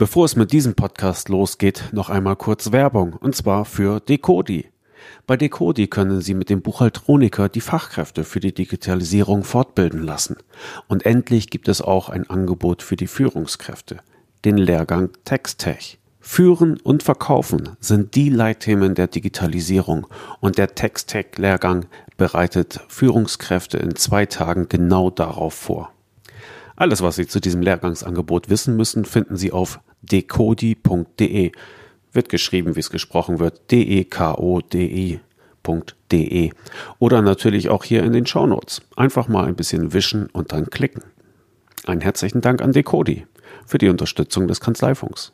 Bevor es mit diesem Podcast losgeht, noch einmal kurz Werbung, und zwar für Decodi. Bei Decodi können Sie mit dem Buchhaltroniker die Fachkräfte für die Digitalisierung fortbilden lassen. Und endlich gibt es auch ein Angebot für die Führungskräfte, den Lehrgang TextTech. Führen und Verkaufen sind die Leitthemen der Digitalisierung und der TextTech-Lehrgang bereitet Führungskräfte in zwei Tagen genau darauf vor. Alles, was Sie zu diesem Lehrgangsangebot wissen müssen, finden Sie auf decodi.de. Wird geschrieben, wie es gesprochen wird, D-E-K-O-D-I.de. Oder natürlich auch hier in den Shownotes. Einfach mal ein bisschen wischen und dann klicken. Einen herzlichen Dank an Decodi für die Unterstützung des Kanzleifunks.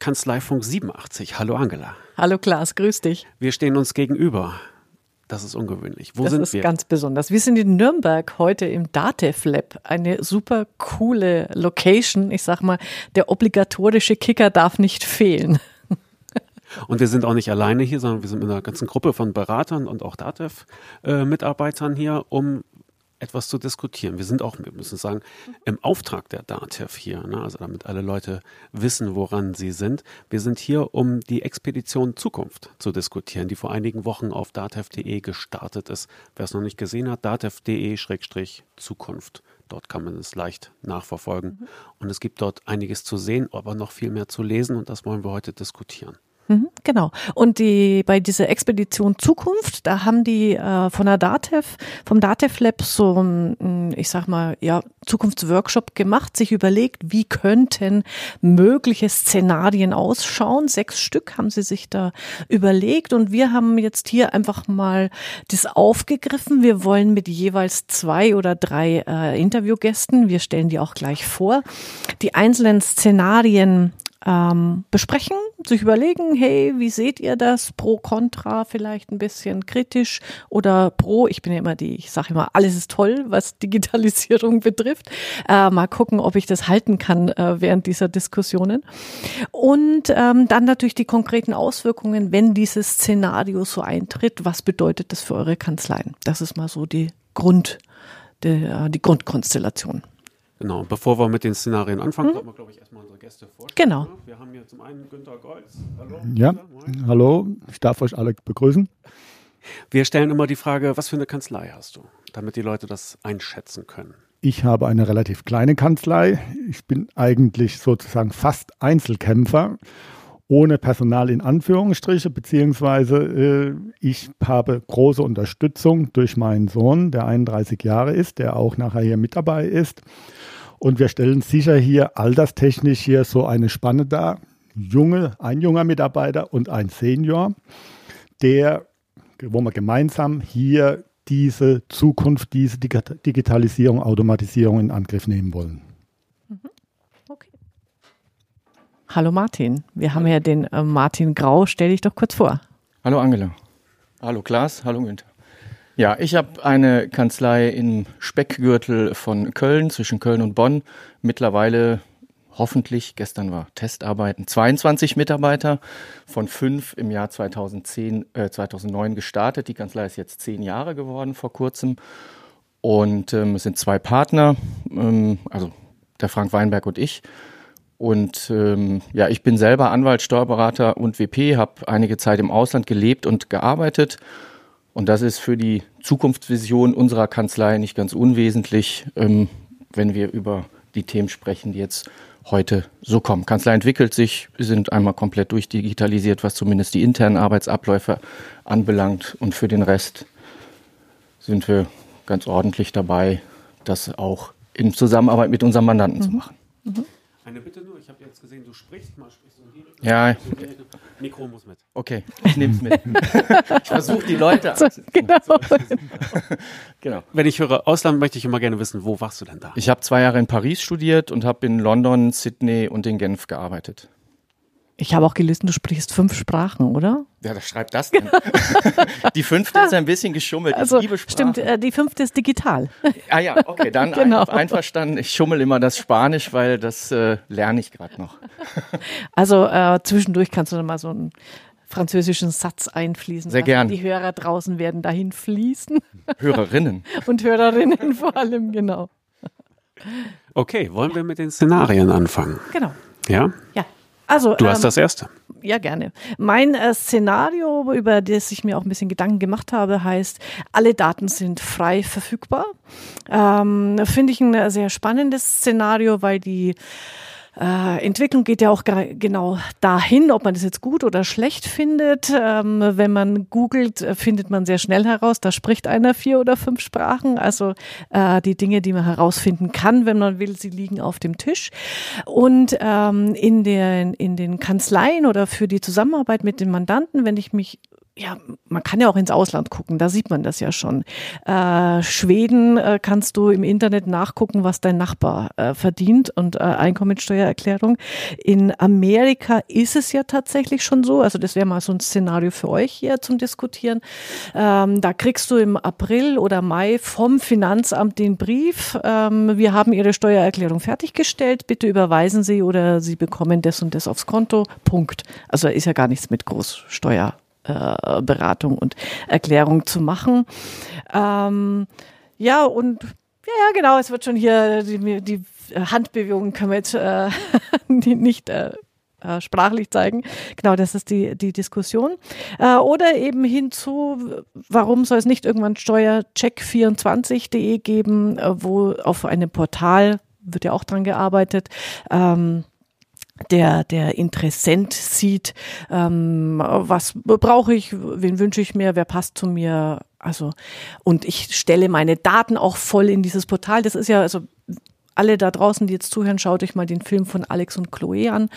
Kanzleifunk 87. Hallo Angela. Hallo Klaas, grüß dich. Wir stehen uns gegenüber. Das ist ungewöhnlich. Wo das sind ist wir? ganz besonders. Wir sind in Nürnberg heute im Datev Lab. Eine super coole Location. Ich sag mal, der obligatorische Kicker darf nicht fehlen. Und wir sind auch nicht alleine hier, sondern wir sind mit einer ganzen Gruppe von Beratern und auch DATEV-Mitarbeitern hier, um etwas zu diskutieren. Wir sind auch, wir müssen sagen, im Auftrag der DATEV hier, ne? also damit alle Leute wissen, woran sie sind. Wir sind hier, um die Expedition Zukunft zu diskutieren, die vor einigen Wochen auf datev.de gestartet ist. Wer es noch nicht gesehen hat, datev.de-zukunft. Dort kann man es leicht nachverfolgen. Mhm. Und es gibt dort einiges zu sehen, aber noch viel mehr zu lesen und das wollen wir heute diskutieren. Genau. Und die bei dieser Expedition Zukunft, da haben die äh, von der DATEV, vom DATEV Lab so ein, ich sag mal, ja, Zukunftsworkshop gemacht, sich überlegt, wie könnten mögliche Szenarien ausschauen. Sechs Stück haben sie sich da überlegt und wir haben jetzt hier einfach mal das aufgegriffen. Wir wollen mit jeweils zwei oder drei äh, Interviewgästen, wir stellen die auch gleich vor, die einzelnen Szenarien ähm, besprechen, sich überlegen, hey, wie seht ihr das? Pro, contra, vielleicht ein bisschen kritisch oder pro, ich bin ja immer die, ich sage immer, alles ist toll, was Digitalisierung betrifft. Äh, mal gucken, ob ich das halten kann äh, während dieser Diskussionen. Und ähm, dann natürlich die konkreten Auswirkungen, wenn dieses Szenario so eintritt, was bedeutet das für eure Kanzleien? Das ist mal so die Grund, die, die Grundkonstellation. Genau, bevor wir mit den Szenarien anfangen, hm? sollten wir, glaube ich, erstmal unsere Gäste vorstellen. Genau. Wir haben hier zum einen Günter Golz. Hallo. Ja, Günter, hallo, ich darf euch alle begrüßen. Wir stellen immer die Frage, was für eine Kanzlei hast du, damit die Leute das einschätzen können. Ich habe eine relativ kleine Kanzlei. Ich bin eigentlich sozusagen fast Einzelkämpfer ohne Personal in Anführungsstriche, beziehungsweise äh, ich habe große Unterstützung durch meinen Sohn, der 31 Jahre ist, der auch nachher hier mit dabei ist. Und wir stellen sicher hier alterstechnisch hier so eine Spanne dar. Junge, ein junger Mitarbeiter und ein Senior, der, wo wir gemeinsam hier diese Zukunft, diese Digitalisierung, Automatisierung in Angriff nehmen wollen. Hallo Martin, wir haben ja den äh, Martin Grau. Stell dich doch kurz vor. Hallo Angela. Hallo Klaas. Hallo Günther. Ja, ich habe eine Kanzlei im Speckgürtel von Köln, zwischen Köln und Bonn. Mittlerweile hoffentlich, gestern war Testarbeiten, 22 Mitarbeiter von fünf im Jahr 2010, äh, 2009 gestartet. Die Kanzlei ist jetzt zehn Jahre geworden vor kurzem. Und ähm, es sind zwei Partner, ähm, also der Frank Weinberg und ich. Und ähm, ja, ich bin selber Anwalt, Steuerberater und WP, habe einige Zeit im Ausland gelebt und gearbeitet. Und das ist für die Zukunftsvision unserer Kanzlei nicht ganz unwesentlich, ähm, wenn wir über die Themen sprechen, die jetzt heute so kommen. Kanzlei entwickelt sich, wir sind einmal komplett durchdigitalisiert, was zumindest die internen Arbeitsabläufe anbelangt. Und für den Rest sind wir ganz ordentlich dabei, das auch in Zusammenarbeit mit unseren Mandanten mhm. zu machen. Mhm. Eine Bitte nur, habe jetzt gesehen, du sprichst mal, sprichst du hier. Ja. Mikro muss mit. Okay, ich nehme es mit. ich versuche die Leute so, genau. genau. Wenn ich höre Ausland, möchte ich immer gerne wissen, wo warst du denn da? Ich habe zwei Jahre in Paris studiert und habe in London, Sydney und in Genf gearbeitet. Ich habe auch gelesen, du sprichst fünf Sprachen, oder? Ja, das schreibt das denn. die fünfte ist ein bisschen geschummelt. Also, ich liebe Sprachen. Stimmt, äh, die fünfte ist digital. ah ja, okay, dann genau. einverstanden. Ich schummel immer das Spanisch, weil das äh, lerne ich gerade noch. also äh, zwischendurch kannst du dann mal so einen französischen Satz einfließen. Sehr gern. Die Hörer draußen werden dahin fließen. Hörerinnen. Und Hörerinnen vor allem, genau. Okay, wollen wir mit den Szenarien anfangen? Genau. Ja? Ja. Also, du hast ähm, das erste. Ja, gerne. Mein äh, Szenario, über das ich mir auch ein bisschen Gedanken gemacht habe, heißt, alle Daten sind frei verfügbar. Ähm, Finde ich ein sehr spannendes Szenario, weil die äh, Entwicklung geht ja auch genau dahin, ob man das jetzt gut oder schlecht findet. Ähm, wenn man googelt, findet man sehr schnell heraus, da spricht einer vier oder fünf Sprachen. Also äh, die Dinge, die man herausfinden kann, wenn man will, sie liegen auf dem Tisch. Und ähm, in, den, in den Kanzleien oder für die Zusammenarbeit mit den Mandanten, wenn ich mich ja, man kann ja auch ins Ausland gucken, da sieht man das ja schon. Äh, Schweden äh, kannst du im Internet nachgucken, was dein Nachbar äh, verdient und äh, Einkommensteuererklärung. In Amerika ist es ja tatsächlich schon so, also das wäre mal so ein Szenario für euch hier zum Diskutieren. Ähm, da kriegst du im April oder Mai vom Finanzamt den Brief, ähm, wir haben Ihre Steuererklärung fertiggestellt, bitte überweisen Sie oder Sie bekommen das und das aufs Konto. Punkt. Also ist ja gar nichts mit Großsteuer äh, Beratung und Erklärung zu machen. Ähm, ja, und ja, ja, genau, es wird schon hier, die, die Handbewegungen können wir jetzt äh, nicht äh, äh, sprachlich zeigen. Genau, das ist die, die Diskussion. Äh, oder eben hinzu, warum soll es nicht irgendwann steuercheck24.de geben, äh, wo auf einem Portal wird ja auch dran gearbeitet, ähm, der, der Interessent sieht, ähm, was brauche ich, wen wünsche ich mir, wer passt zu mir. Also, und ich stelle meine Daten auch voll in dieses Portal. Das ist ja, also alle da draußen, die jetzt zuhören, schaut euch mal den Film von Alex und Chloe an.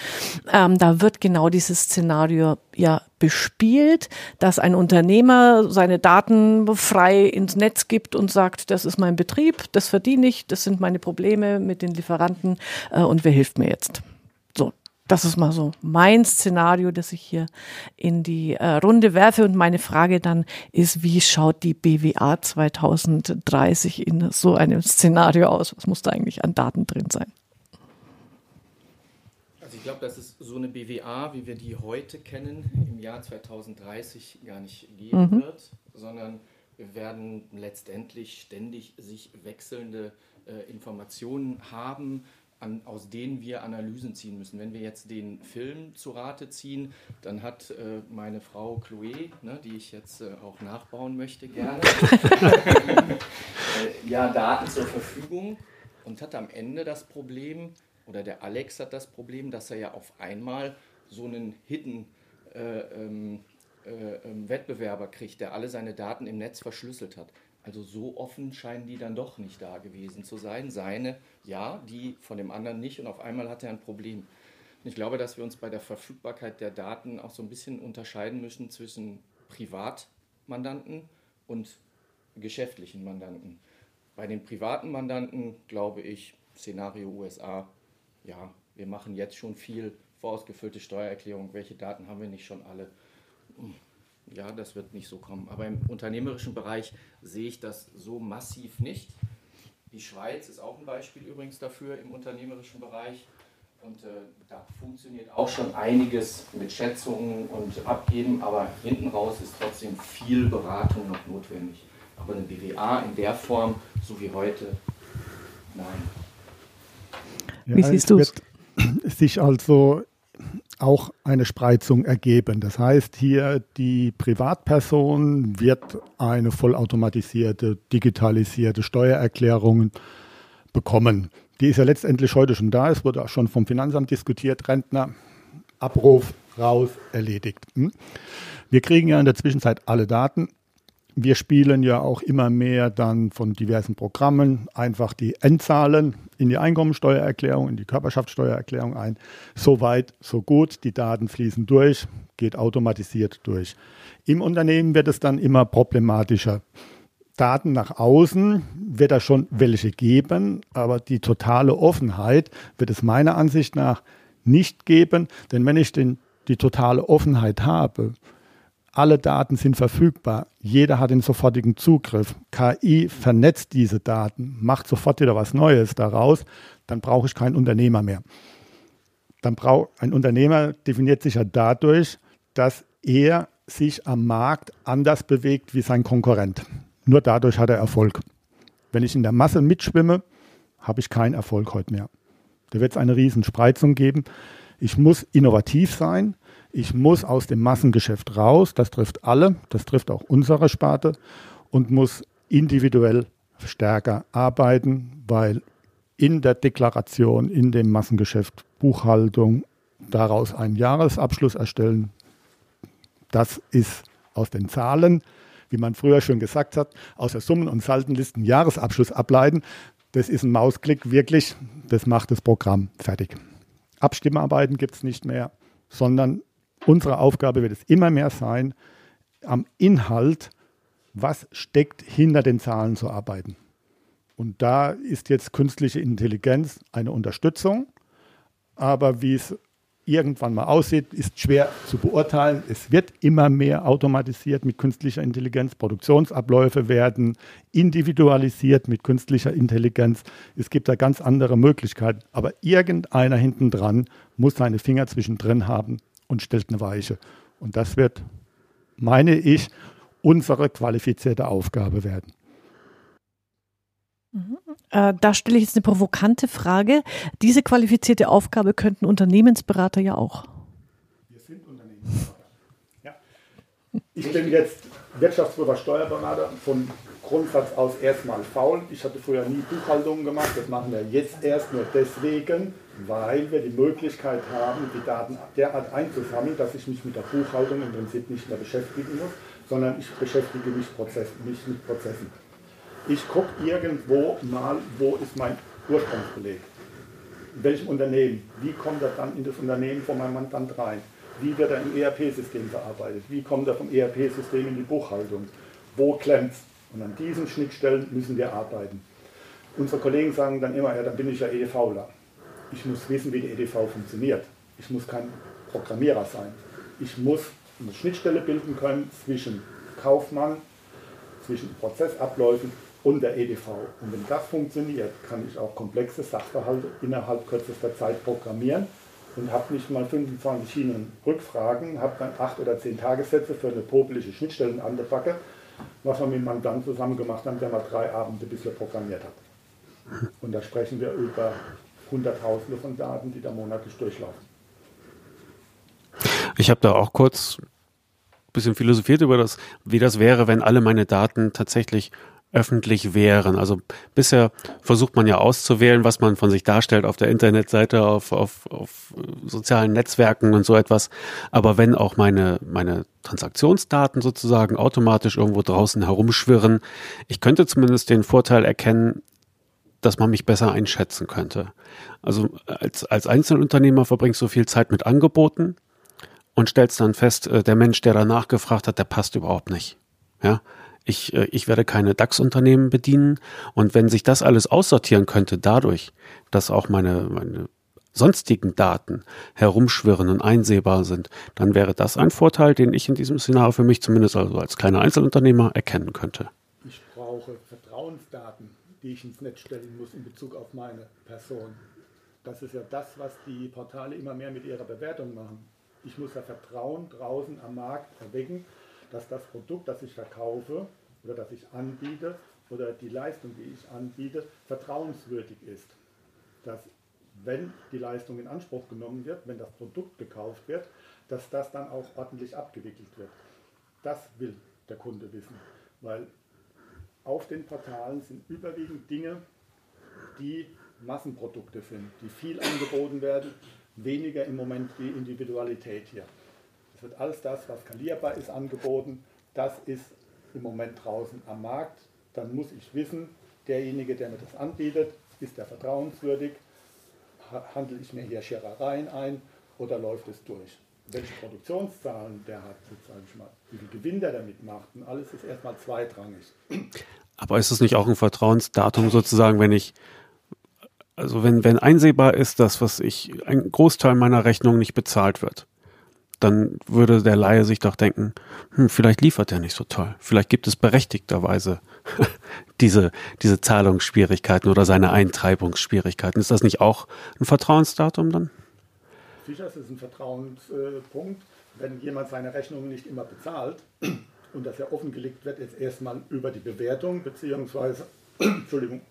Ähm, da wird genau dieses Szenario ja bespielt, dass ein Unternehmer seine Daten frei ins Netz gibt und sagt, das ist mein Betrieb, das verdiene ich, das sind meine Probleme mit den Lieferanten äh, und wer hilft mir jetzt? Das ist mal so mein Szenario, das ich hier in die äh, Runde werfe. Und meine Frage dann ist, wie schaut die BWA 2030 in so einem Szenario aus? Was muss da eigentlich an Daten drin sein? Also ich glaube, dass es so eine BWA, wie wir die heute kennen, im Jahr 2030 gar nicht geben mhm. wird, sondern wir werden letztendlich ständig sich wechselnde äh, Informationen haben, an, aus denen wir Analysen ziehen müssen. Wenn wir jetzt den Film zu Rate ziehen, dann hat äh, meine Frau Chloe, ne, die ich jetzt äh, auch nachbauen möchte, gerne, äh, ja, Daten zur Verfügung und hat am Ende das Problem, oder der Alex hat das Problem, dass er ja auf einmal so einen Hidden äh, ähm, äh, ähm, Wettbewerber kriegt, der alle seine Daten im Netz verschlüsselt hat. Also so offen scheinen die dann doch nicht da gewesen zu sein. Seine, ja, die von dem anderen nicht und auf einmal hat er ein Problem. Und ich glaube, dass wir uns bei der Verfügbarkeit der Daten auch so ein bisschen unterscheiden müssen zwischen Privatmandanten und geschäftlichen Mandanten. Bei den privaten Mandanten glaube ich, Szenario USA, ja, wir machen jetzt schon viel vorausgefüllte Steuererklärung. Welche Daten haben wir nicht schon alle? ja, das wird nicht so kommen. Aber im unternehmerischen Bereich sehe ich das so massiv nicht. Die Schweiz ist auch ein Beispiel übrigens dafür im unternehmerischen Bereich. Und äh, da funktioniert auch schon einiges mit Schätzungen und Abgeben, aber hinten raus ist trotzdem viel Beratung noch notwendig. Aber eine BWA in der Form, so wie heute, nein. Ja, wie siehst du es? Sich also auch eine Spreizung ergeben. Das heißt, hier die Privatperson wird eine vollautomatisierte, digitalisierte Steuererklärung bekommen. Die ist ja letztendlich heute schon da. Es wurde auch schon vom Finanzamt diskutiert. Rentner, Abruf, raus, erledigt. Hm? Wir kriegen ja in der Zwischenzeit alle Daten wir spielen ja auch immer mehr dann von diversen Programmen einfach die Endzahlen in die Einkommensteuererklärung, in die Körperschaftssteuererklärung ein. So weit, so gut. Die Daten fließen durch, geht automatisiert durch. Im Unternehmen wird es dann immer problematischer. Daten nach außen wird es schon welche geben, aber die totale Offenheit wird es meiner Ansicht nach nicht geben, denn wenn ich den die totale Offenheit habe, alle Daten sind verfügbar, jeder hat den sofortigen Zugriff, KI vernetzt diese Daten, macht sofort wieder was Neues daraus, dann brauche ich keinen Unternehmer mehr. Dann braucht ein Unternehmer definiert sich ja dadurch, dass er sich am Markt anders bewegt wie sein Konkurrent. Nur dadurch hat er Erfolg. Wenn ich in der Masse mitschwimme, habe ich keinen Erfolg heute mehr. Da wird es eine Riesenspreizung geben. Ich muss innovativ sein. Ich muss aus dem Massengeschäft raus. Das trifft alle. Das trifft auch unsere Sparte und muss individuell stärker arbeiten, weil in der Deklaration, in dem Massengeschäft, Buchhaltung, daraus einen Jahresabschluss erstellen, das ist aus den Zahlen, wie man früher schon gesagt hat, aus der Summen- und Saldenlisten Jahresabschluss ableiten. Das ist ein Mausklick, wirklich, das macht das Programm fertig. Abstimmarbeiten gibt es nicht mehr, sondern unsere Aufgabe wird es immer mehr sein, am Inhalt, was steckt hinter den Zahlen zu arbeiten. Und da ist jetzt künstliche Intelligenz eine Unterstützung, aber wie es irgendwann mal aussieht, ist schwer zu beurteilen. Es wird immer mehr automatisiert mit künstlicher Intelligenz. Produktionsabläufe werden individualisiert mit künstlicher Intelligenz. Es gibt da ganz andere Möglichkeiten. Aber irgendeiner hinten dran muss seine Finger zwischendrin haben und stellt eine Weiche. Und das wird, meine ich, unsere qualifizierte Aufgabe werden. Mhm. Äh, da stelle ich jetzt eine provokante Frage. Diese qualifizierte Aufgabe könnten Unternehmensberater ja auch. Wir sind Unternehmensberater. Ja. Ich bin jetzt Wirtschaftsprüfer Steuerberater von Grundsatz aus erstmal faul. Ich hatte früher nie Buchhaltungen gemacht. Das machen wir jetzt erst nur deswegen, weil wir die Möglichkeit haben, die Daten derart einzusammeln, dass ich mich mit der Buchhaltung im Prinzip nicht mehr beschäftigen muss, sondern ich beschäftige mich, Prozess, mich mit Prozessen. Ich gucke irgendwo mal, wo ist mein Ursprungsbeleg. In welchem Unternehmen? Wie kommt er dann in das Unternehmen von meinem Mandant rein? Wie wird er im ERP-System verarbeitet? Wie kommt er vom ERP-System in die Buchhaltung? Wo klemmt es? Und an diesen Schnittstellen müssen wir arbeiten. Unsere Kollegen sagen dann immer, ja, dann bin ich ja EDVler. Ich muss wissen, wie die EDV funktioniert. Ich muss kein Programmierer sein. Ich muss eine Schnittstelle bilden können zwischen Kaufmann, zwischen Prozessabläufen und der EDV. Und wenn das funktioniert, kann ich auch komplexe Sachverhalte innerhalb kürzester Zeit programmieren und habe nicht mal 25 Schienen Rückfragen, habe dann acht oder zehn Tagessätze für eine popelige Schnittstellen an der Backe, was wir mit dem Mandanten zusammen gemacht haben, der mal drei Abende bisher programmiert hat. Und da sprechen wir über Hunderttausende von Daten, die da monatlich durchlaufen. Ich habe da auch kurz ein bisschen philosophiert über das, wie das wäre, wenn alle meine Daten tatsächlich öffentlich wären. Also bisher versucht man ja auszuwählen, was man von sich darstellt auf der Internetseite, auf, auf, auf sozialen Netzwerken und so etwas. Aber wenn auch meine, meine Transaktionsdaten sozusagen automatisch irgendwo draußen herumschwirren, ich könnte zumindest den Vorteil erkennen, dass man mich besser einschätzen könnte. Also als, als Einzelunternehmer verbringst du viel Zeit mit Angeboten und stellst dann fest, äh, der Mensch, der danach gefragt hat, der passt überhaupt nicht. Ja, ich, äh, ich werde keine DAX-Unternehmen bedienen. Und wenn sich das alles aussortieren könnte dadurch, dass auch meine, meine sonstigen Daten herumschwirren und einsehbar sind, dann wäre das ein Vorteil, den ich in diesem Szenario für mich zumindest also als kleiner Einzelunternehmer erkennen könnte. Die ich ins Netz stellen muss in Bezug auf meine Person. Das ist ja das, was die Portale immer mehr mit ihrer Bewertung machen. Ich muss ja Vertrauen draußen am Markt erwecken, dass das Produkt, das ich verkaufe oder das ich anbiete oder die Leistung, die ich anbiete, vertrauenswürdig ist. Dass wenn die Leistung in Anspruch genommen wird, wenn das Produkt gekauft wird, dass das dann auch ordentlich abgewickelt wird. Das will der Kunde wissen, weil auf den Portalen sind überwiegend Dinge, die Massenprodukte sind, die viel angeboten werden, weniger im Moment die Individualität hier wird alles das, was skalierbar ist, angeboten. Das ist im Moment draußen am Markt. Dann muss ich wissen, derjenige, der mir das anbietet, ist der vertrauenswürdig? Handle ich mir hier Scherereien ein oder läuft es durch? Welche Produktionszahlen der hat, wie viel Gewinn der damit macht und alles ist erstmal zweitrangig. Aber ist es nicht auch ein Vertrauensdatum sozusagen, wenn ich also wenn, wenn einsehbar ist, dass was ich, ein Großteil meiner Rechnung nicht bezahlt wird, dann würde der Laie sich doch denken, hm, vielleicht liefert er nicht so toll. Vielleicht gibt es berechtigterweise diese, diese Zahlungsschwierigkeiten oder seine Eintreibungsschwierigkeiten. Ist das nicht auch ein Vertrauensdatum dann? Sicher ist ein Vertrauenspunkt, wenn jemand seine Rechnungen nicht immer bezahlt und das ja offengelegt wird, jetzt erstmal über die Bewertung beziehungsweise Entschuldigung,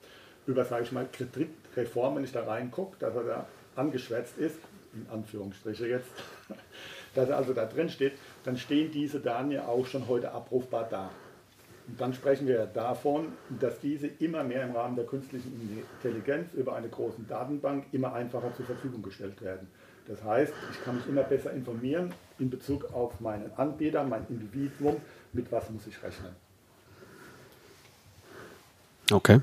über, sage ich mal, Kreditreform, wenn ich da reingucke, dass er da angeschwärzt ist, in Anführungsstriche jetzt, dass er also da drin steht, dann stehen diese Daten ja auch schon heute abrufbar da. Und dann sprechen wir davon, dass diese immer mehr im Rahmen der künstlichen Intelligenz über eine große Datenbank immer einfacher zur Verfügung gestellt werden. Das heißt, ich kann mich immer besser informieren in Bezug auf meinen Anbieter, mein Individuum, mit was muss ich rechnen. Okay.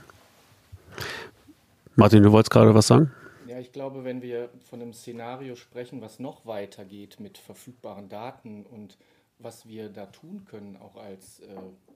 Martin, du wolltest gerade was sagen? Ja, ich glaube, wenn wir von einem Szenario sprechen, was noch weitergeht mit verfügbaren Daten und was wir da tun können, auch als äh,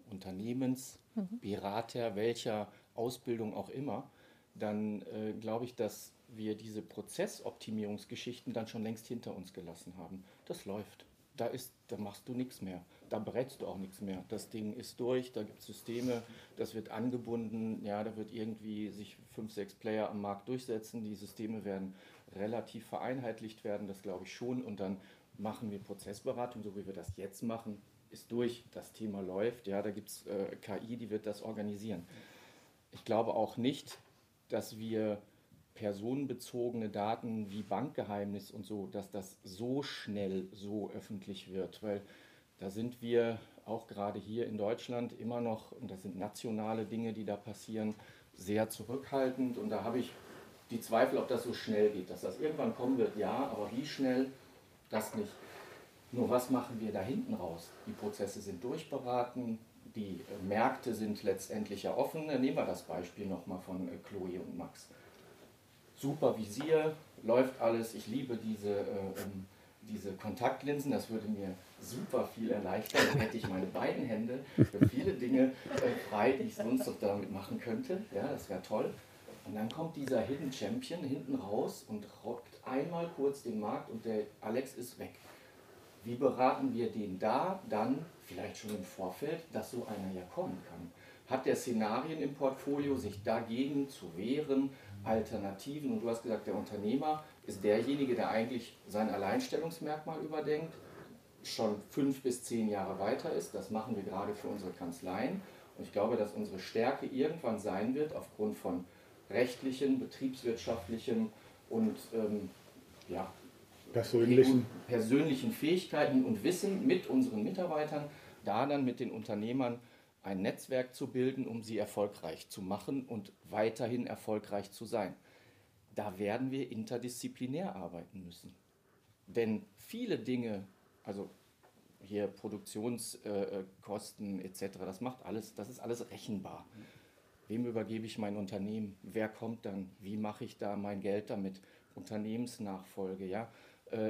Unternehmensberater, welcher Ausbildung auch immer, dann äh, glaube ich, dass wir diese Prozessoptimierungsgeschichten dann schon längst hinter uns gelassen haben. Das läuft. Da, ist, da machst du nichts mehr. Da berätst du auch nichts mehr. Das Ding ist durch, da gibt es Systeme, das wird angebunden, ja, da wird irgendwie sich fünf, sechs Player am Markt durchsetzen. Die Systeme werden relativ vereinheitlicht werden, das glaube ich schon. Und dann machen wir Prozessberatung, so wie wir das jetzt machen, ist durch. Das Thema läuft. Ja, da gibt es äh, KI, die wird das organisieren. Ich glaube auch nicht, dass wir personenbezogene Daten wie Bankgeheimnis und so, dass das so schnell so öffentlich wird, weil da sind wir auch gerade hier in Deutschland immer noch, und das sind nationale Dinge, die da passieren, sehr zurückhaltend und da habe ich die Zweifel, ob das so schnell geht, dass das irgendwann kommen wird, ja, aber wie schnell, das nicht. Nur was machen wir da hinten raus? Die Prozesse sind durchberaten, die Märkte sind letztendlich ja offen. Nehmen wir das Beispiel nochmal von äh, Chloe und Max super Visier, läuft alles. Ich liebe diese, äh, ähm, diese Kontaktlinsen, das würde mir super viel erleichtern. Dann hätte ich meine beiden Hände für viele Dinge äh, frei, die ich sonst noch damit machen könnte. Ja, das wäre toll. Und dann kommt dieser Hidden Champion hinten raus und rockt einmal kurz den Markt und der Alex ist weg. Wie beraten wir den da dann, vielleicht schon im Vorfeld, dass so einer ja kommen kann? Hat der Szenarien im Portfolio, sich dagegen zu wehren, Alternativen. Und du hast gesagt, der Unternehmer ist derjenige, der eigentlich sein Alleinstellungsmerkmal überdenkt, schon fünf bis zehn Jahre weiter ist. Das machen wir gerade für unsere Kanzleien. Und ich glaube, dass unsere Stärke irgendwann sein wird, aufgrund von rechtlichen, betriebswirtschaftlichen und ähm, ja, persönlichen. persönlichen Fähigkeiten und Wissen mit unseren Mitarbeitern, da dann mit den Unternehmern ein Netzwerk zu bilden, um sie erfolgreich zu machen und weiterhin erfolgreich zu sein. Da werden wir interdisziplinär arbeiten müssen. Denn viele Dinge, also hier Produktionskosten etc., das macht alles, das ist alles rechenbar. Wem übergebe ich mein Unternehmen? Wer kommt dann? Wie mache ich da mein Geld damit? Unternehmensnachfolge, ja äh,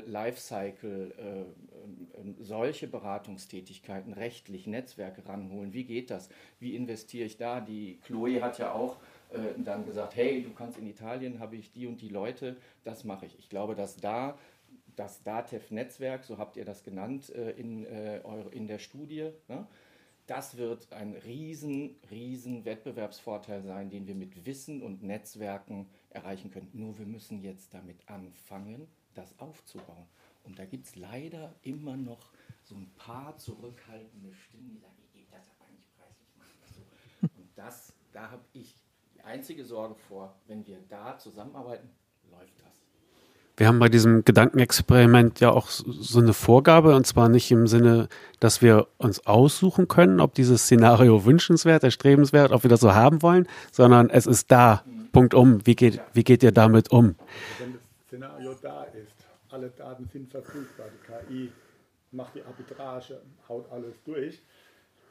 Lifecycle, äh, äh, solche Beratungstätigkeiten, rechtlich, Netzwerke ranholen. Wie geht das? Wie investiere ich da? Die Chloe hat ja auch äh, dann gesagt, hey, du kannst in Italien, habe ich die und die Leute, das mache ich. Ich glaube, dass da das DATEV-Netzwerk, so habt ihr das genannt äh, in, äh, in der Studie, ne? das wird ein riesen, riesen Wettbewerbsvorteil sein, den wir mit Wissen und Netzwerken erreichen können. Nur wir müssen jetzt damit anfangen, das aufzubauen. Und da gibt es leider immer noch so ein paar zurückhaltende Stimmen, die sagen, ich gebe das aber nicht preis, ich mache das so. Und das, da habe ich die einzige Sorge vor, wenn wir da zusammenarbeiten, läuft das. Wir haben bei diesem Gedankenexperiment ja auch so eine Vorgabe, und zwar nicht im Sinne, dass wir uns aussuchen können, ob dieses Szenario wünschenswert, erstrebenswert, ob wir das so haben wollen, sondern es ist da. Mhm. Punkt um. Wie geht, wie geht ihr damit um? Wenn das Szenario da ist, alle Daten sind verfügbar, die KI macht die Arbitrage, haut alles durch,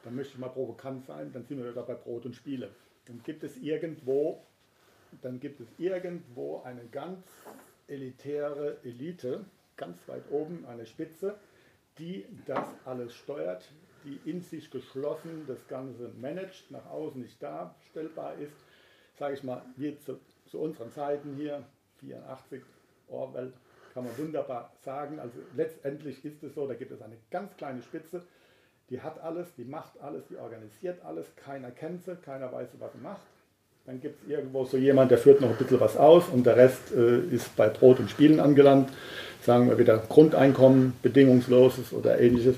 dann möchte ich mal provokant sein, dann sind wir wieder bei Brot und Spiele. Dann gibt es irgendwo, dann gibt es irgendwo eine ganz elitäre Elite, ganz weit oben, eine Spitze, die das alles steuert, die in sich geschlossen das Ganze managt, nach außen nicht darstellbar ist. Sage ich mal, wir zu, zu unseren Zeiten hier, 84, Orwell, kann man wunderbar sagen. Also letztendlich ist es so, da gibt es eine ganz kleine Spitze, die hat alles, die macht alles, die organisiert alles, keiner kennt sie, keiner weiß, was sie macht. Dann gibt es irgendwo so jemand, der führt noch ein bisschen was aus und der Rest äh, ist bei Brot und Spielen angelangt. Sagen wir wieder Grundeinkommen, bedingungsloses oder ähnliches.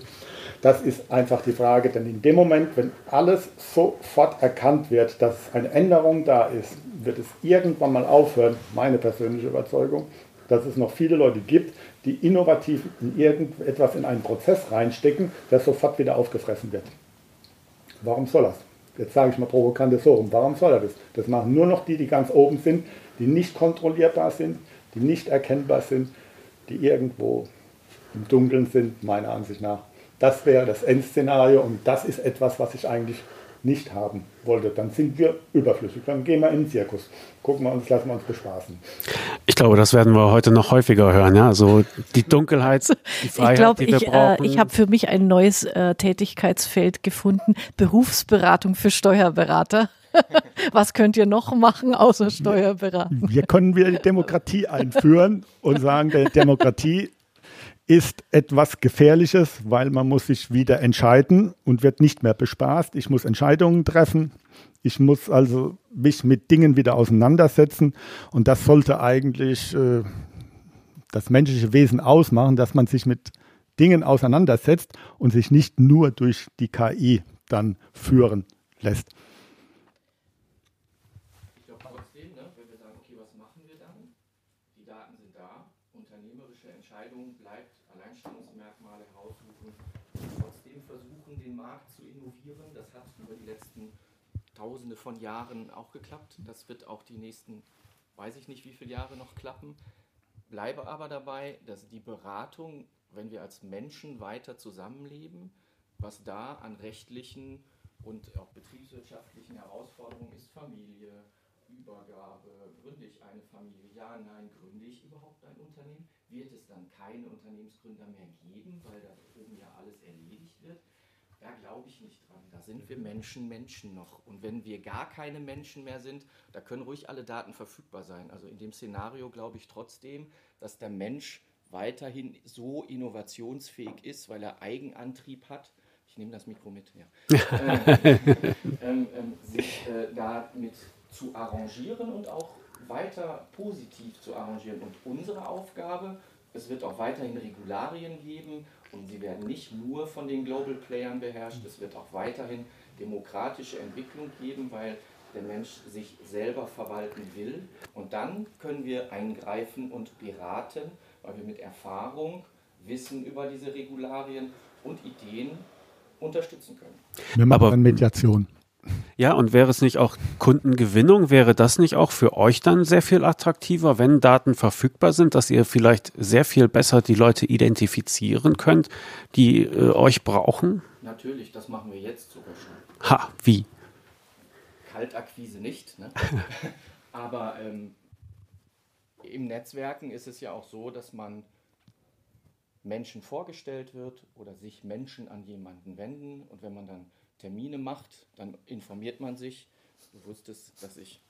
Das ist einfach die Frage, denn in dem Moment, wenn alles sofort erkannt wird, dass eine Änderung da ist, wird es irgendwann mal aufhören, meine persönliche Überzeugung, dass es noch viele Leute gibt, die innovativ in irgendetwas in einen Prozess reinstecken, der sofort wieder aufgefressen wird. Warum soll das? Jetzt sage ich mal provokante so rum. Warum soll das? Das machen nur noch die, die ganz oben sind, die nicht kontrollierbar sind, die nicht erkennbar sind, die irgendwo im Dunkeln sind, meiner Ansicht nach. Das wäre das Endszenario und das ist etwas, was ich eigentlich nicht haben wollte. Dann sind wir überflüssig. Dann gehen wir in den Zirkus. Gucken wir uns, lassen wir uns bespaßen. Ich glaube, das werden wir heute noch häufiger hören. Ja, so die Dunkelheit, die Freiheit, ich glaub, die wir ich, brauchen. Äh, ich habe für mich ein neues äh, Tätigkeitsfeld gefunden: Berufsberatung für Steuerberater. Was könnt ihr noch machen außer Steuerberaten? Wir können wieder die Demokratie einführen und sagen, der Demokratie ist etwas Gefährliches, weil man muss sich wieder entscheiden und wird nicht mehr bespaßt. Ich muss Entscheidungen treffen. Ich muss also mich mit Dingen wieder auseinandersetzen. Und das sollte eigentlich äh, das menschliche Wesen ausmachen, dass man sich mit Dingen auseinandersetzt und sich nicht nur durch die KI dann führen lässt. Tausende von Jahren auch geklappt. Das wird auch die nächsten, weiß ich nicht, wie viele Jahre noch klappen. Bleibe aber dabei, dass die Beratung, wenn wir als Menschen weiter zusammenleben, was da an rechtlichen und auch betriebswirtschaftlichen Herausforderungen ist, Familie, Übergabe, gründe ich eine Familie, ja, nein, gründe ich überhaupt ein Unternehmen, wird es dann keine Unternehmensgründer mehr geben, weil da oben ja alles erledigt wird. Da glaube ich nicht dran. Da sind wir Menschen Menschen noch. Und wenn wir gar keine Menschen mehr sind, da können ruhig alle Daten verfügbar sein. Also in dem Szenario glaube ich trotzdem, dass der Mensch weiterhin so innovationsfähig ist, weil er Eigenantrieb hat. Ich nehme das Mikro mit. Ja. ähm, ähm, ähm, sich äh, damit zu arrangieren und auch weiter positiv zu arrangieren. Und unsere Aufgabe, es wird auch weiterhin Regularien geben und sie werden nicht nur von den Global Playern beherrscht, es wird auch weiterhin demokratische Entwicklung geben, weil der Mensch sich selber verwalten will. Und dann können wir eingreifen und beraten, weil wir mit Erfahrung, Wissen über diese Regularien und Ideen unterstützen können. Wir machen Aber, Mediation. Ja, und wäre es nicht auch Kundengewinnung? Wäre das nicht auch für euch dann sehr viel attraktiver, wenn Daten verfügbar sind, dass ihr vielleicht sehr viel besser die Leute identifizieren könnt, die äh, euch brauchen? Natürlich, das machen wir jetzt sogar schon. Ha, wie? Kaltakquise nicht, ne? aber ähm, im Netzwerken ist es ja auch so, dass man Menschen vorgestellt wird oder sich Menschen an jemanden wenden und wenn man dann Termine macht, dann informiert man sich. Du wusstest, dass ich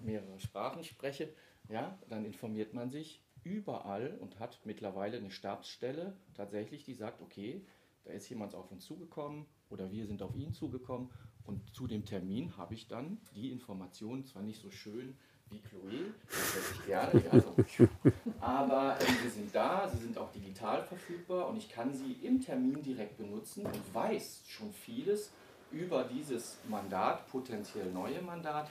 mehrere Sprachen spreche. Ja, dann informiert man sich überall und hat mittlerweile eine Stabsstelle tatsächlich, die sagt, okay, da ist jemand auf uns zugekommen oder wir sind auf ihn zugekommen und zu dem Termin habe ich dann die Informationen, zwar nicht so schön wie Chloe, das hätte ich gerne, ja, aber äh, sie sind da, sie sind auch digital verfügbar und ich kann sie im Termin direkt benutzen und weiß schon vieles über dieses Mandat, potenziell neue Mandat,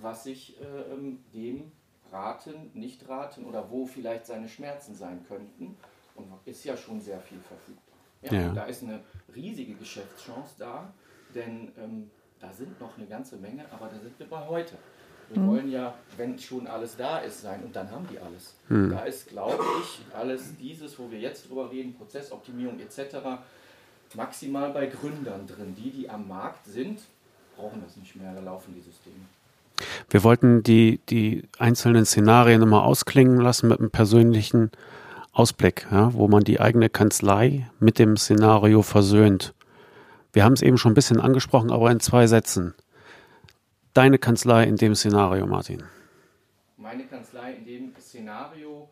was sich äh, ähm, dem raten, nicht raten oder wo vielleicht seine Schmerzen sein könnten. Und ist ja schon sehr viel verfügbar. Ja, ja. Da ist eine riesige Geschäftschance da, denn ähm, da sind noch eine ganze Menge, aber da sind wir bei heute. Wir mhm. wollen ja, wenn schon alles da ist, sein und dann haben die alles. Mhm. Da ist, glaube ich, alles dieses, wo wir jetzt drüber reden, Prozessoptimierung etc., maximal bei Gründern drin. Die, die am Markt sind, brauchen das nicht mehr, da laufen die Systeme. Wir wollten die, die einzelnen Szenarien immer ausklingen lassen mit einem persönlichen Ausblick, ja, wo man die eigene Kanzlei mit dem Szenario versöhnt. Wir haben es eben schon ein bisschen angesprochen, aber in zwei Sätzen. Deine Kanzlei in dem Szenario, Martin. Meine Kanzlei in dem Szenario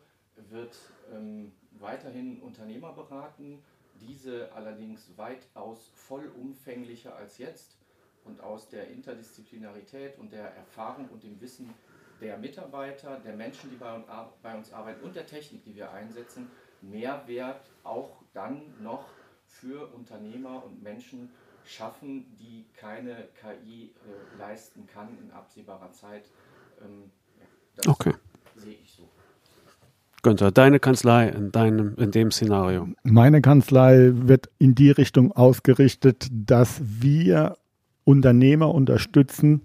wird ähm, weiterhin Unternehmer beraten, diese allerdings weitaus vollumfänglicher als jetzt und aus der Interdisziplinarität und der Erfahrung und dem Wissen der Mitarbeiter, der Menschen, die bei, uns arbeiten und der Technik, die wir einsetzen, Mehrwert auch dann noch für Unternehmer und Menschen schaffen, die keine KI äh, leisten kann in absehbarer Zeit. Ähm, ja, das okay. sehe ich so. Günther, deine Kanzlei in, deinem, in dem Szenario? Meine Kanzlei wird in die Richtung ausgerichtet, dass wir Unternehmer unterstützen,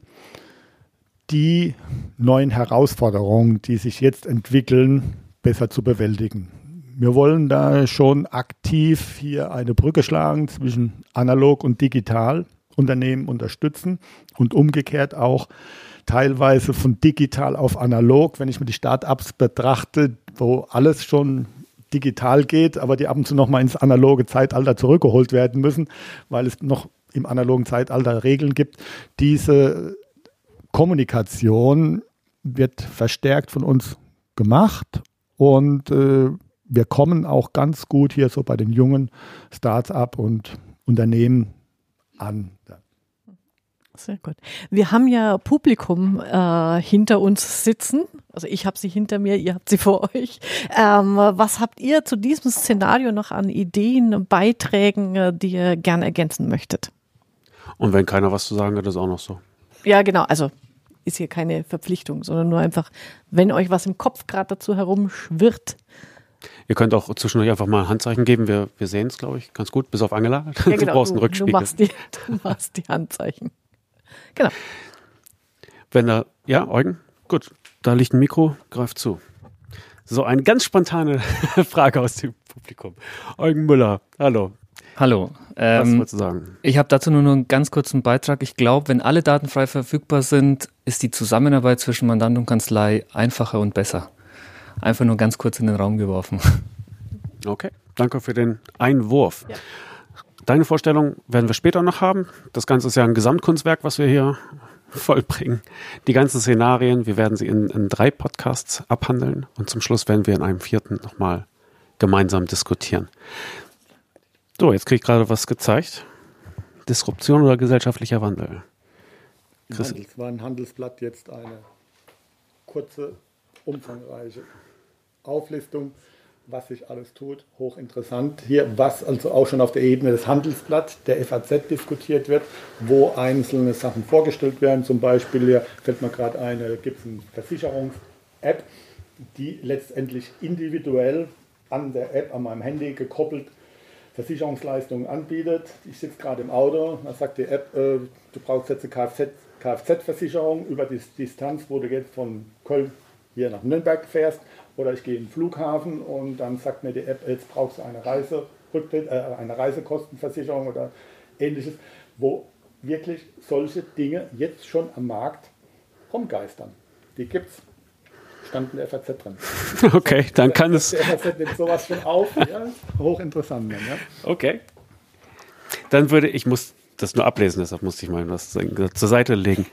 die neuen Herausforderungen, die sich jetzt entwickeln, besser zu bewältigen. Wir wollen da schon aktiv hier eine Brücke schlagen zwischen analog und digital, Unternehmen unterstützen und umgekehrt auch teilweise von digital auf analog, wenn ich mir die Start-ups betrachte, wo alles schon digital geht, aber die ab und zu noch mal ins analoge Zeitalter zurückgeholt werden müssen, weil es noch im analogen Zeitalter Regeln gibt. Diese Kommunikation wird verstärkt von uns gemacht und äh, wir kommen auch ganz gut hier so bei den jungen Start-up und Unternehmen an. Sehr gut. Wir haben ja Publikum äh, hinter uns sitzen. Also ich habe sie hinter mir, ihr habt sie vor euch. Ähm, was habt ihr zu diesem Szenario noch an Ideen, Beiträgen, äh, die ihr gerne ergänzen möchtet? Und wenn keiner was zu sagen hat, ist auch noch so. Ja, genau. Also ist hier keine Verpflichtung, sondern nur einfach, wenn euch was im Kopf gerade dazu herumschwirrt. Ihr könnt auch zwischendurch einfach mal ein Handzeichen geben. Wir, wir sehen es, glaube ich, ganz gut, bis auf Angela. Ja, genau, du brauchst einen Rückspiegel. Du machst, die, du machst die Handzeichen. Genau. Wenn da, ja, Eugen, gut, da liegt ein Mikro, greift zu. So, eine ganz spontane Frage aus dem Publikum. Eugen Müller, hallo. Hallo. Ähm, Was du sagen? Ich habe dazu nur einen ganz kurzen Beitrag. Ich glaube, wenn alle Daten frei verfügbar sind, ist die Zusammenarbeit zwischen Mandant und Kanzlei einfacher und besser. Einfach nur ganz kurz in den Raum geworfen. Okay, danke für den Einwurf. Ja. Deine Vorstellung werden wir später noch haben. Das Ganze ist ja ein Gesamtkunstwerk, was wir hier vollbringen. Die ganzen Szenarien, wir werden sie in, in drei Podcasts abhandeln und zum Schluss werden wir in einem vierten nochmal gemeinsam diskutieren. So, jetzt kriege ich gerade was gezeigt. Disruption oder gesellschaftlicher Wandel? Chris Es war ein Handelsblatt jetzt eine kurze, umfangreiche Auflistung was sich alles tut, hochinteressant. Hier, was also auch schon auf der Ebene des Handelsblatts der FAZ diskutiert wird, wo einzelne Sachen vorgestellt werden. Zum Beispiel, hier fällt mir gerade eine, gibt es eine Versicherungs-App, die letztendlich individuell an der App, an meinem Handy gekoppelt Versicherungsleistungen anbietet. Ich sitze gerade im Auto, da sagt die App, äh, du brauchst jetzt eine Kfz-Versicherung über die Distanz, wo du jetzt von Köln hier nach Nürnberg fährst oder ich gehe in den Flughafen und dann sagt mir die App, jetzt brauchst du eine, Reise, äh, eine Reisekostenversicherung oder ähnliches, wo wirklich solche Dinge jetzt schon am Markt rumgeistern. Die gibt es. Stand in der FAZ drin. Okay, dann kann es. Der FAZ nimmt sowas schon auf. Ja, hochinteressant. Dann, ja. Okay. Dann würde ich, muss das nur ablesen, deshalb musste ich mal was zur Seite legen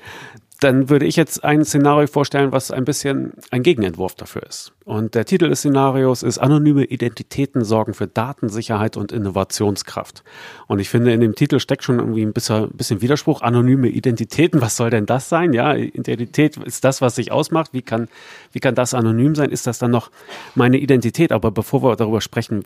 dann würde ich jetzt ein Szenario vorstellen, was ein bisschen ein Gegenentwurf dafür ist. Und der Titel des Szenarios ist Anonyme Identitäten sorgen für Datensicherheit und Innovationskraft. Und ich finde, in dem Titel steckt schon irgendwie ein bisschen, bisschen Widerspruch. Anonyme Identitäten, was soll denn das sein? Ja, Identität ist das, was sich ausmacht. Wie kann, wie kann das anonym sein? Ist das dann noch meine Identität? Aber bevor wir darüber sprechen,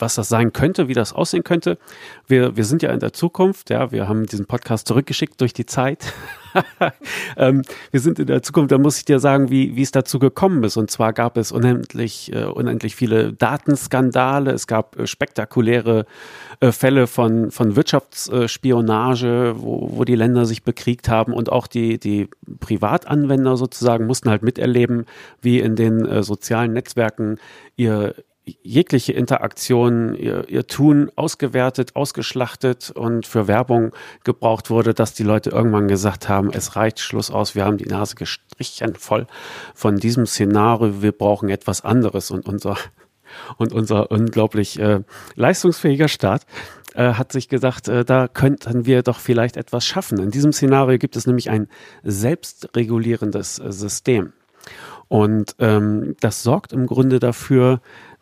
was das sein könnte, wie das aussehen könnte, wir, wir sind ja in der Zukunft. Ja, wir haben diesen Podcast zurückgeschickt durch die Zeit. ähm, wir sind in der Zukunft, da muss ich dir sagen, wie, wie es dazu gekommen ist. Und zwar gab es unendlich, äh, unendlich viele Datenskandale, es gab äh, spektakuläre äh, Fälle von, von Wirtschaftsspionage, wo, wo die Länder sich bekriegt haben und auch die, die Privatanwender sozusagen mussten halt miterleben, wie in den äh, sozialen Netzwerken ihr, jegliche Interaktion, ihr, ihr Tun ausgewertet, ausgeschlachtet und für Werbung gebraucht wurde, dass die Leute irgendwann gesagt haben, es reicht, Schluss aus, wir haben die Nase gestrichen voll von diesem Szenario, wir brauchen etwas anderes und unser und unser unglaublich äh, leistungsfähiger Staat äh, hat sich gesagt, äh, da könnten wir doch vielleicht etwas schaffen. In diesem Szenario gibt es nämlich ein selbstregulierendes äh, System. Und ähm, das sorgt im Grunde dafür,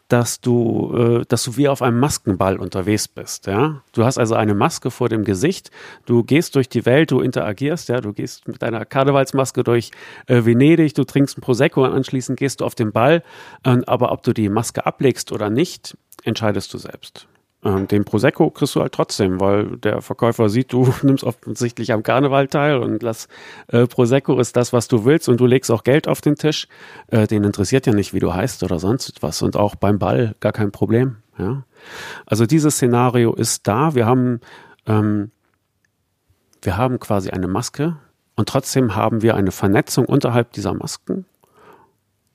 dass du, äh, dass du wie auf einem Maskenball unterwegs bist. Ja? Du hast also eine Maske vor dem Gesicht, du gehst durch die Welt, du interagierst, ja, du gehst mit deiner Karnevalsmaske durch äh, Venedig, du trinkst ein Prosecco und anschließend gehst du auf den Ball. Äh, aber ob du die Maske ablegst oder nicht, entscheidest du selbst. Ähm, den Prosecco kriegst du halt trotzdem, weil der Verkäufer sieht, du nimmst offensichtlich am Karneval teil und das äh, Prosecco ist das, was du willst und du legst auch Geld auf den Tisch. Äh, den interessiert ja nicht, wie du heißt oder sonst was und auch beim Ball gar kein Problem. Ja? Also dieses Szenario ist da. Wir haben, ähm, wir haben quasi eine Maske und trotzdem haben wir eine Vernetzung unterhalb dieser Masken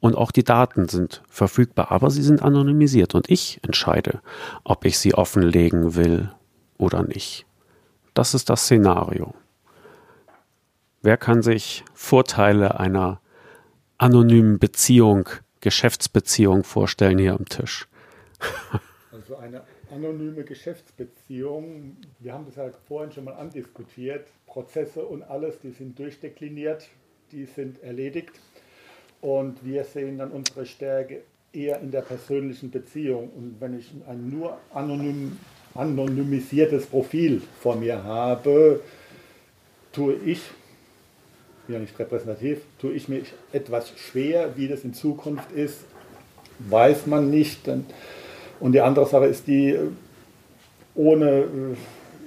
und auch die Daten sind verfügbar, aber sie sind anonymisiert und ich entscheide, ob ich sie offenlegen will oder nicht. Das ist das Szenario. Wer kann sich Vorteile einer anonymen Beziehung, Geschäftsbeziehung vorstellen hier am Tisch? Also eine anonyme Geschäftsbeziehung, wir haben das ja vorhin schon mal andiskutiert, Prozesse und alles, die sind durchdekliniert, die sind erledigt. Und wir sehen dann unsere Stärke eher in der persönlichen Beziehung. Und wenn ich ein nur anonym, anonymisiertes Profil vor mir habe, tue ich, ja nicht repräsentativ, tue ich mir etwas schwer, wie das in Zukunft ist, weiß man nicht. Und die andere Sache ist die, ohne,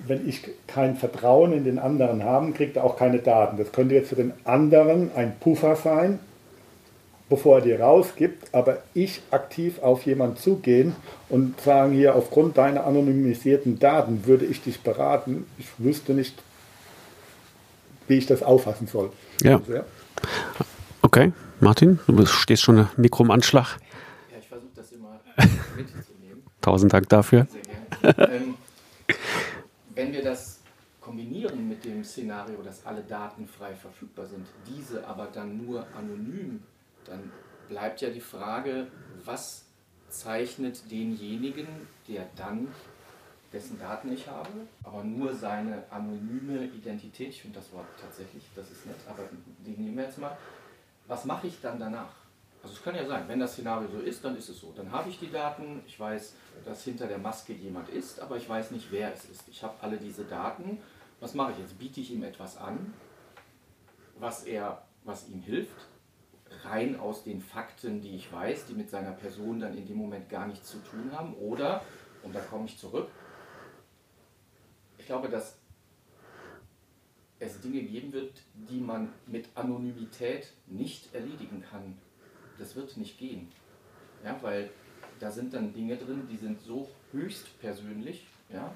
wenn ich kein Vertrauen in den anderen habe, kriegt er auch keine Daten. Das könnte jetzt für den anderen ein Puffer sein, bevor er die rausgibt, aber ich aktiv auf jemanden zugehen und sagen hier, aufgrund deiner anonymisierten Daten würde ich dich beraten, ich wüsste nicht, wie ich das auffassen soll. Ja. Also, ja. Okay, Martin, du stehst schon im Mikro im Anschlag. Ja, ich versuche das immer mitzunehmen. Tausend Dank dafür. Sehr gerne. ähm, wenn wir das kombinieren mit dem Szenario, dass alle Daten frei verfügbar sind, diese aber dann nur anonym dann bleibt ja die Frage, was zeichnet denjenigen, der dann, dessen Daten ich habe, aber nur seine anonyme Identität, ich finde das Wort tatsächlich, das ist nett, aber den nehmen wir jetzt mal, was mache ich dann danach? Also es kann ja sein, wenn das Szenario so ist, dann ist es so. Dann habe ich die Daten, ich weiß, dass hinter der Maske jemand ist, aber ich weiß nicht, wer es ist. Ich habe alle diese Daten. Was mache ich jetzt? Biete ich ihm etwas an, was, er, was ihm hilft? Rein aus den Fakten, die ich weiß, die mit seiner Person dann in dem Moment gar nichts zu tun haben. Oder, und da komme ich zurück, ich glaube, dass es Dinge geben wird, die man mit Anonymität nicht erledigen kann. Das wird nicht gehen. Ja, weil da sind dann Dinge drin, die sind so höchst persönlich, ja,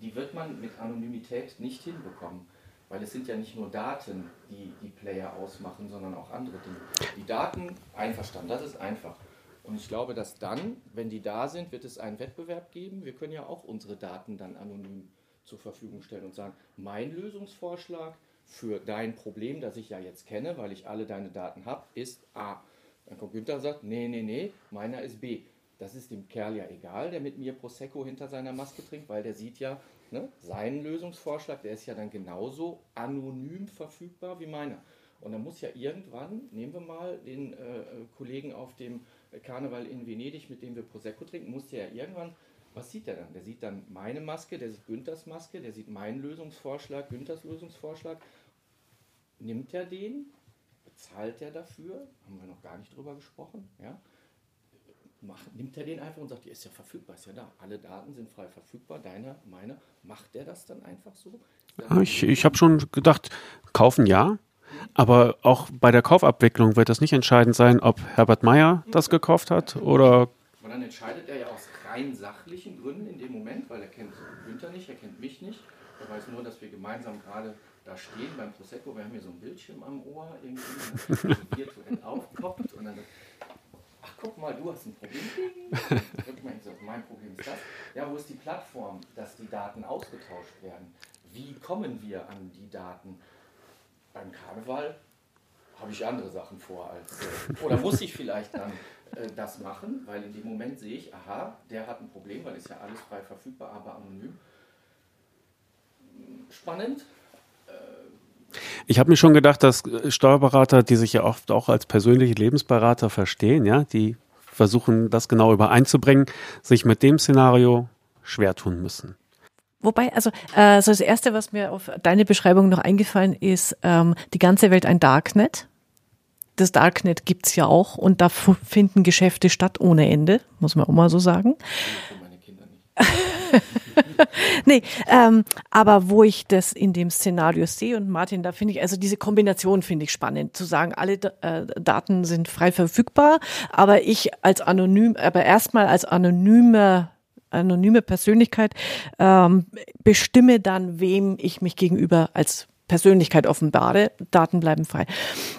die wird man mit Anonymität nicht hinbekommen. Weil es sind ja nicht nur Daten, die die Player ausmachen, sondern auch andere Dinge. Die Daten, einverstanden, das ist einfach. Und ich glaube, dass dann, wenn die da sind, wird es einen Wettbewerb geben. Wir können ja auch unsere Daten dann anonym zur Verfügung stellen und sagen, mein Lösungsvorschlag für dein Problem, das ich ja jetzt kenne, weil ich alle deine Daten habe, ist A. Dann kommt Günther und sagt, nee, nee, nee, meiner ist B. Das ist dem Kerl ja egal, der mit mir Prosecco hinter seiner Maske trinkt, weil der sieht ja, ne, seinen Lösungsvorschlag, der ist ja dann genauso anonym verfügbar wie meiner. Und dann muss ja irgendwann, nehmen wir mal den äh, Kollegen auf dem Karneval in Venedig, mit dem wir Prosecco trinken, muss der ja irgendwann, was sieht er dann? Der sieht dann meine Maske, der sieht Günthers Maske, der sieht meinen Lösungsvorschlag, Günthers Lösungsvorschlag. Nimmt er den? Bezahlt er dafür? Haben wir noch gar nicht drüber gesprochen. Ja? Macht, nimmt er den einfach und sagt, die ist ja verfügbar, ist ja da. Alle Daten sind frei verfügbar, deiner, meiner. Macht der das dann einfach so? Ja, ich ich habe schon gedacht, kaufen ja. Aber auch bei der Kaufabwicklung wird das nicht entscheidend sein, ob Herbert Meyer das gekauft hat oder. Und dann entscheidet er ja aus rein sachlichen Gründen in dem Moment, weil er kennt Günther nicht, er kennt mich nicht. Er weiß nur, dass wir gemeinsam gerade da stehen beim Prosecco. Wir haben hier so ein Bildschirm am Ohr irgendwie, ne, virtuell aufgepoppt. Und dann guck mal, du hast ein Problem. mein Problem ist das. Ja, wo ist die Plattform, dass die Daten ausgetauscht werden? Wie kommen wir an die Daten? Beim Karneval habe ich andere Sachen vor als. Äh, oder muss ich vielleicht dann äh, das machen, weil in dem Moment sehe ich, aha, der hat ein Problem, weil ist ja alles frei verfügbar, aber anonym. Spannend. Äh, ich habe mir schon gedacht, dass Steuerberater, die sich ja oft auch als persönliche Lebensberater verstehen, ja, die versuchen, das genau übereinzubringen, sich mit dem Szenario schwer tun müssen. Wobei, also, also das Erste, was mir auf deine Beschreibung noch eingefallen ist, ähm, die ganze Welt ein Darknet. Das Darknet gibt's ja auch und da finden Geschäfte statt ohne Ende, muss man auch mal so sagen. nee, ähm, aber wo ich das in dem Szenario sehe und Martin, da finde ich, also diese Kombination finde ich spannend, zu sagen, alle äh, Daten sind frei verfügbar, aber ich als anonym, aber erstmal als anonymer anonyme Persönlichkeit ähm, bestimme dann, wem ich mich gegenüber als Persönlichkeit offenbare, Daten bleiben frei.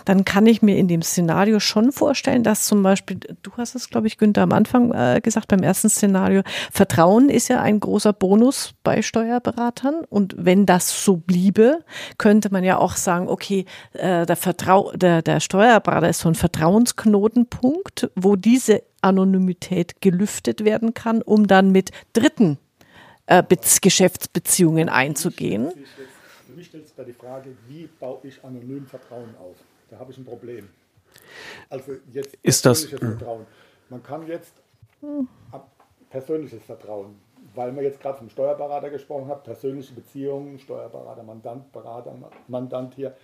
Dann kann ich mir in dem Szenario schon vorstellen, dass zum Beispiel, du hast es, glaube ich, Günther, am Anfang äh, gesagt, beim ersten Szenario, Vertrauen ist ja ein großer Bonus bei Steuerberatern. Und wenn das so bliebe, könnte man ja auch sagen, okay, äh, der, Vertrau der, der Steuerberater ist so ein Vertrauensknotenpunkt, wo diese Anonymität gelüftet werden kann, um dann mit Dritten äh, Geschäftsbeziehungen einzugehen mich stellt sich da die Frage, wie baue ich anonym Vertrauen auf? Da habe ich ein Problem. Also jetzt ist das Vertrauen. Man kann jetzt persönliches Vertrauen, weil man jetzt gerade vom Steuerberater gesprochen hat, persönliche Beziehungen, Steuerberater, Mandant, Berater, Mandant hier,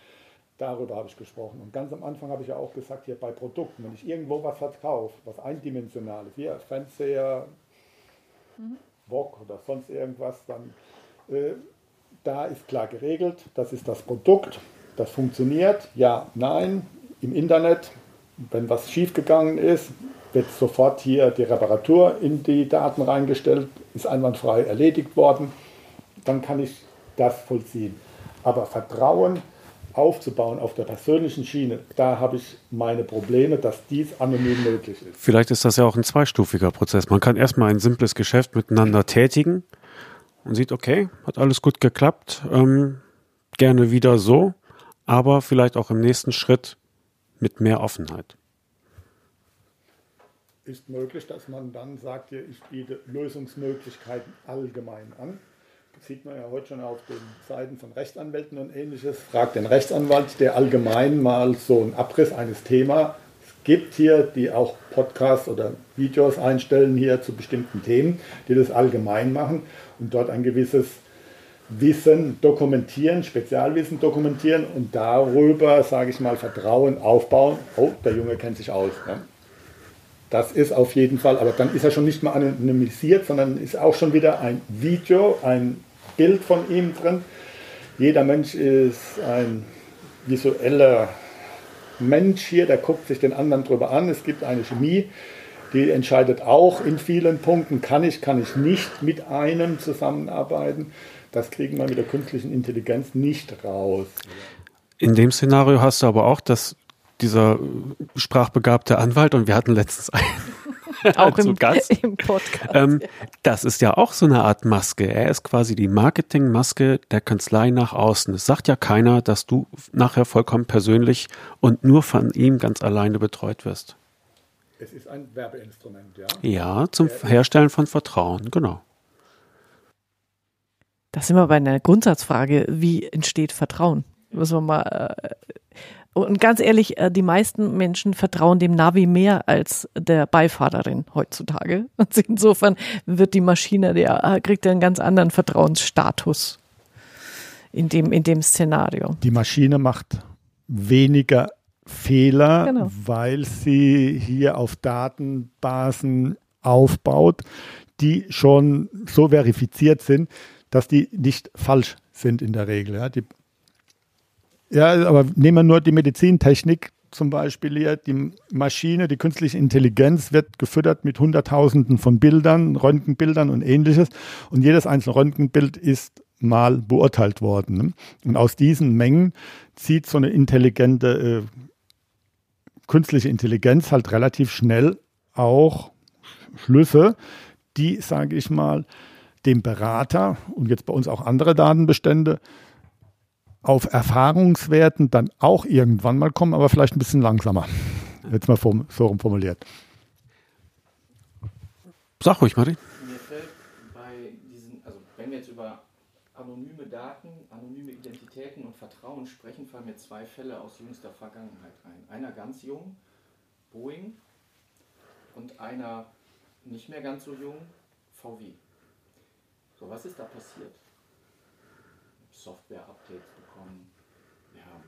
darüber habe ich gesprochen. Und ganz am Anfang habe ich ja auch gesagt, hier bei Produkten, wenn ich irgendwo was verkaufe, was eindimensionales, hier Fernseher, mhm. Wok oder sonst irgendwas, dann äh, da ist klar geregelt, das ist das Produkt, das funktioniert, ja, nein, im Internet, wenn was schiefgegangen ist, wird sofort hier die Reparatur in die Daten reingestellt, ist einwandfrei erledigt worden, dann kann ich das vollziehen. Aber Vertrauen aufzubauen auf der persönlichen Schiene, da habe ich meine Probleme, dass dies anonym möglich ist. Vielleicht ist das ja auch ein zweistufiger Prozess. Man kann erstmal ein simples Geschäft miteinander tätigen und sieht, okay, hat alles gut geklappt, ähm, gerne wieder so, aber vielleicht auch im nächsten Schritt mit mehr Offenheit. Ist möglich, dass man dann sagt, ich biete Lösungsmöglichkeiten allgemein an. Das sieht man ja heute schon auf den Seiten von Rechtsanwälten und ähnliches. Fragt den Rechtsanwalt, der allgemein mal so einen Abriss eines Themas gibt hier, die auch Podcasts oder Videos einstellen hier zu bestimmten Themen, die das allgemein machen und dort ein gewisses Wissen dokumentieren, Spezialwissen dokumentieren und darüber, sage ich mal, Vertrauen aufbauen. Oh, der Junge kennt sich aus. Ne? Das ist auf jeden Fall, aber dann ist er schon nicht mehr anonymisiert, sondern ist auch schon wieder ein Video, ein Bild von ihm drin. Jeder Mensch ist ein visueller Mensch hier, der guckt sich den anderen drüber an. Es gibt eine Chemie, die entscheidet auch in vielen Punkten, kann ich, kann ich nicht mit einem zusammenarbeiten. Das kriegen wir mit der künstlichen Intelligenz nicht raus. In dem Szenario hast du aber auch, dass dieser sprachbegabte Anwalt, und wir hatten letztens einen, auch im, im, Podcast. Ähm, das ist ja auch so eine Art Maske. Er ist quasi die Marketingmaske der Kanzlei nach außen. Es sagt ja keiner, dass du nachher vollkommen persönlich und nur von ihm ganz alleine betreut wirst. Es ist ein Werbeinstrument, ja? Ja, zum Herstellen von Vertrauen, genau. Da sind wir bei einer Grundsatzfrage, wie entsteht Vertrauen? Müssen wir mal äh, und ganz ehrlich, äh, die meisten Menschen vertrauen dem Navi mehr als der Beifahrerin heutzutage. Und insofern wird die Maschine, der äh, kriegt einen ganz anderen Vertrauensstatus in dem, in dem Szenario. Die Maschine macht weniger Fehler, genau. weil sie hier auf Datenbasen aufbaut, die schon so verifiziert sind, dass die nicht falsch sind in der Regel. Ja. Die ja, aber nehmen wir nur die Medizintechnik zum Beispiel hier. Die Maschine, die künstliche Intelligenz wird gefüttert mit Hunderttausenden von Bildern, Röntgenbildern und ähnliches. Und jedes einzelne Röntgenbild ist mal beurteilt worden. Ne? Und aus diesen Mengen zieht so eine intelligente äh, künstliche Intelligenz halt relativ schnell auch Schlüsse, die, sage ich mal, dem Berater und jetzt bei uns auch andere Datenbestände auf Erfahrungswerten dann auch irgendwann mal kommen, aber vielleicht ein bisschen langsamer. Jetzt mal so formuliert. Sag ruhig, Martin. Mir fällt bei diesen, also wenn wir jetzt über anonyme Daten, anonyme Identitäten und Vertrauen sprechen, fallen mir zwei Fälle aus jüngster Vergangenheit ein. Einer ganz jung, Boeing, und einer nicht mehr ganz so jung, VW. So, was ist da passiert? Software-Updates bekommen, wir haben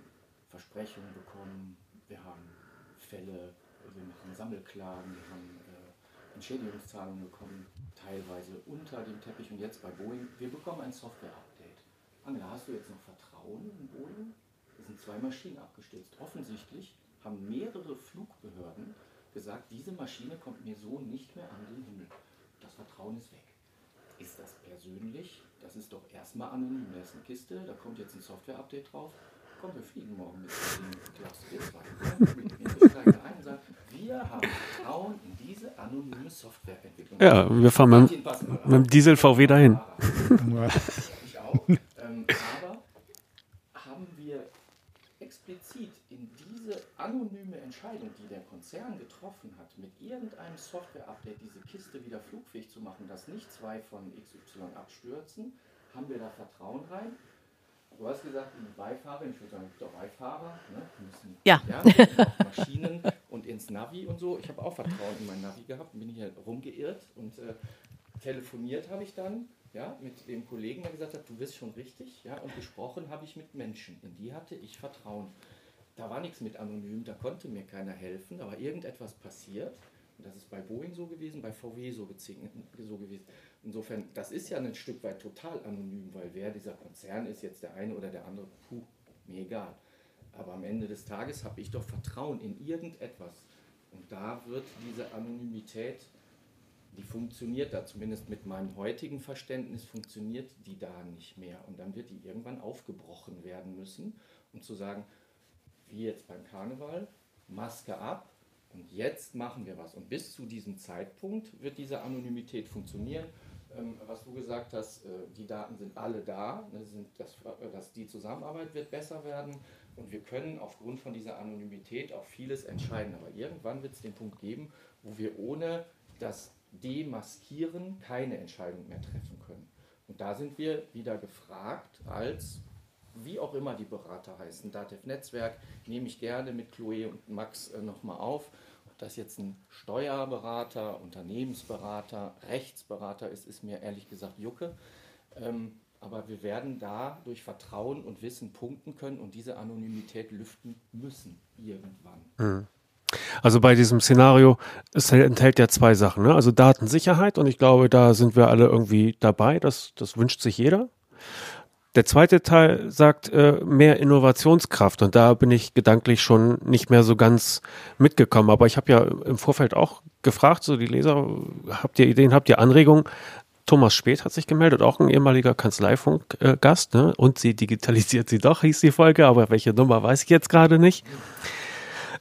Versprechungen bekommen, wir haben Fälle, wir machen Sammelklagen, wir haben äh, Entschädigungszahlungen bekommen, teilweise unter dem Teppich und jetzt bei Boeing. Wir bekommen ein Software-Update. Angela, hast du jetzt noch Vertrauen in Boeing? Es sind zwei Maschinen abgestürzt. Offensichtlich haben mehrere Flugbehörden gesagt, diese Maschine kommt mir so nicht mehr an den Himmel. Das Vertrauen ist weg. Ist das persönlich? Das ist doch erstmal anonym. Da ist eine Kiste, da kommt jetzt ein Software-Update drauf. Komm, wir fliegen morgen mit dem Klaus Wir steigen ein und sagen, wir haben Vertrauen in diese anonyme Softwareentwicklung. Ja, wir fahren mit, mit dem Diesel VW dahin. Ich auch. Ähm, explizit in diese anonyme Entscheidung, die der Konzern getroffen hat, mit irgendeinem Software-Update diese Kiste wieder flugfähig zu machen, dass nicht zwei von XY abstürzen, haben wir da Vertrauen rein? Du hast gesagt, die Beifahrer, ich würde sagen, es gibt auch Beifahrer, ne? müssen Ja. ja Maschinen und ins Navi und so. Ich habe auch Vertrauen in mein Navi gehabt, bin hier rumgeirrt und äh, telefoniert habe ich dann ja, mit dem Kollegen, der gesagt hat, du bist schon richtig, ja, und gesprochen habe ich mit Menschen, in die hatte ich Vertrauen. Da war nichts mit anonym, da konnte mir keiner helfen, da war irgendetwas passiert. Und das ist bei Boeing so gewesen, bei VW so, so gewesen. Insofern, das ist ja ein Stück weit total anonym, weil wer dieser Konzern ist, jetzt der eine oder der andere, puh, mir egal. Aber am Ende des Tages habe ich doch Vertrauen in irgendetwas. Und da wird diese Anonymität, die funktioniert da, zumindest mit meinem heutigen Verständnis, funktioniert die da nicht mehr. Und dann wird die irgendwann aufgebrochen werden müssen, um zu sagen, wie jetzt beim Karneval, Maske ab und jetzt machen wir was. Und bis zu diesem Zeitpunkt wird diese Anonymität funktionieren. Ähm, was du gesagt hast, äh, die Daten sind alle da, ne, sind das, äh, dass die Zusammenarbeit wird besser werden und wir können aufgrund von dieser Anonymität auch vieles entscheiden. Aber irgendwann wird es den Punkt geben, wo wir ohne das Demaskieren keine Entscheidung mehr treffen können. Und da sind wir wieder gefragt als wie auch immer die Berater heißen, Datev Netzwerk, nehme ich gerne mit Chloe und Max äh, nochmal auf. Ob das jetzt ein Steuerberater, Unternehmensberater, Rechtsberater ist, ist mir ehrlich gesagt Jucke. Ähm, aber wir werden da durch Vertrauen und Wissen punkten können und diese Anonymität lüften müssen irgendwann. Mhm. Also bei diesem Szenario, es enthält ja zwei Sachen. Ne? Also Datensicherheit und ich glaube, da sind wir alle irgendwie dabei. Das, das wünscht sich jeder. Der zweite Teil sagt äh, mehr Innovationskraft und da bin ich gedanklich schon nicht mehr so ganz mitgekommen. Aber ich habe ja im Vorfeld auch gefragt, so die Leser, habt ihr Ideen, habt ihr Anregungen? Thomas Speth hat sich gemeldet, auch ein ehemaliger Kanzleifunkgast, ne? Und sie digitalisiert sie doch, hieß die Folge, aber welche Nummer weiß ich jetzt gerade nicht.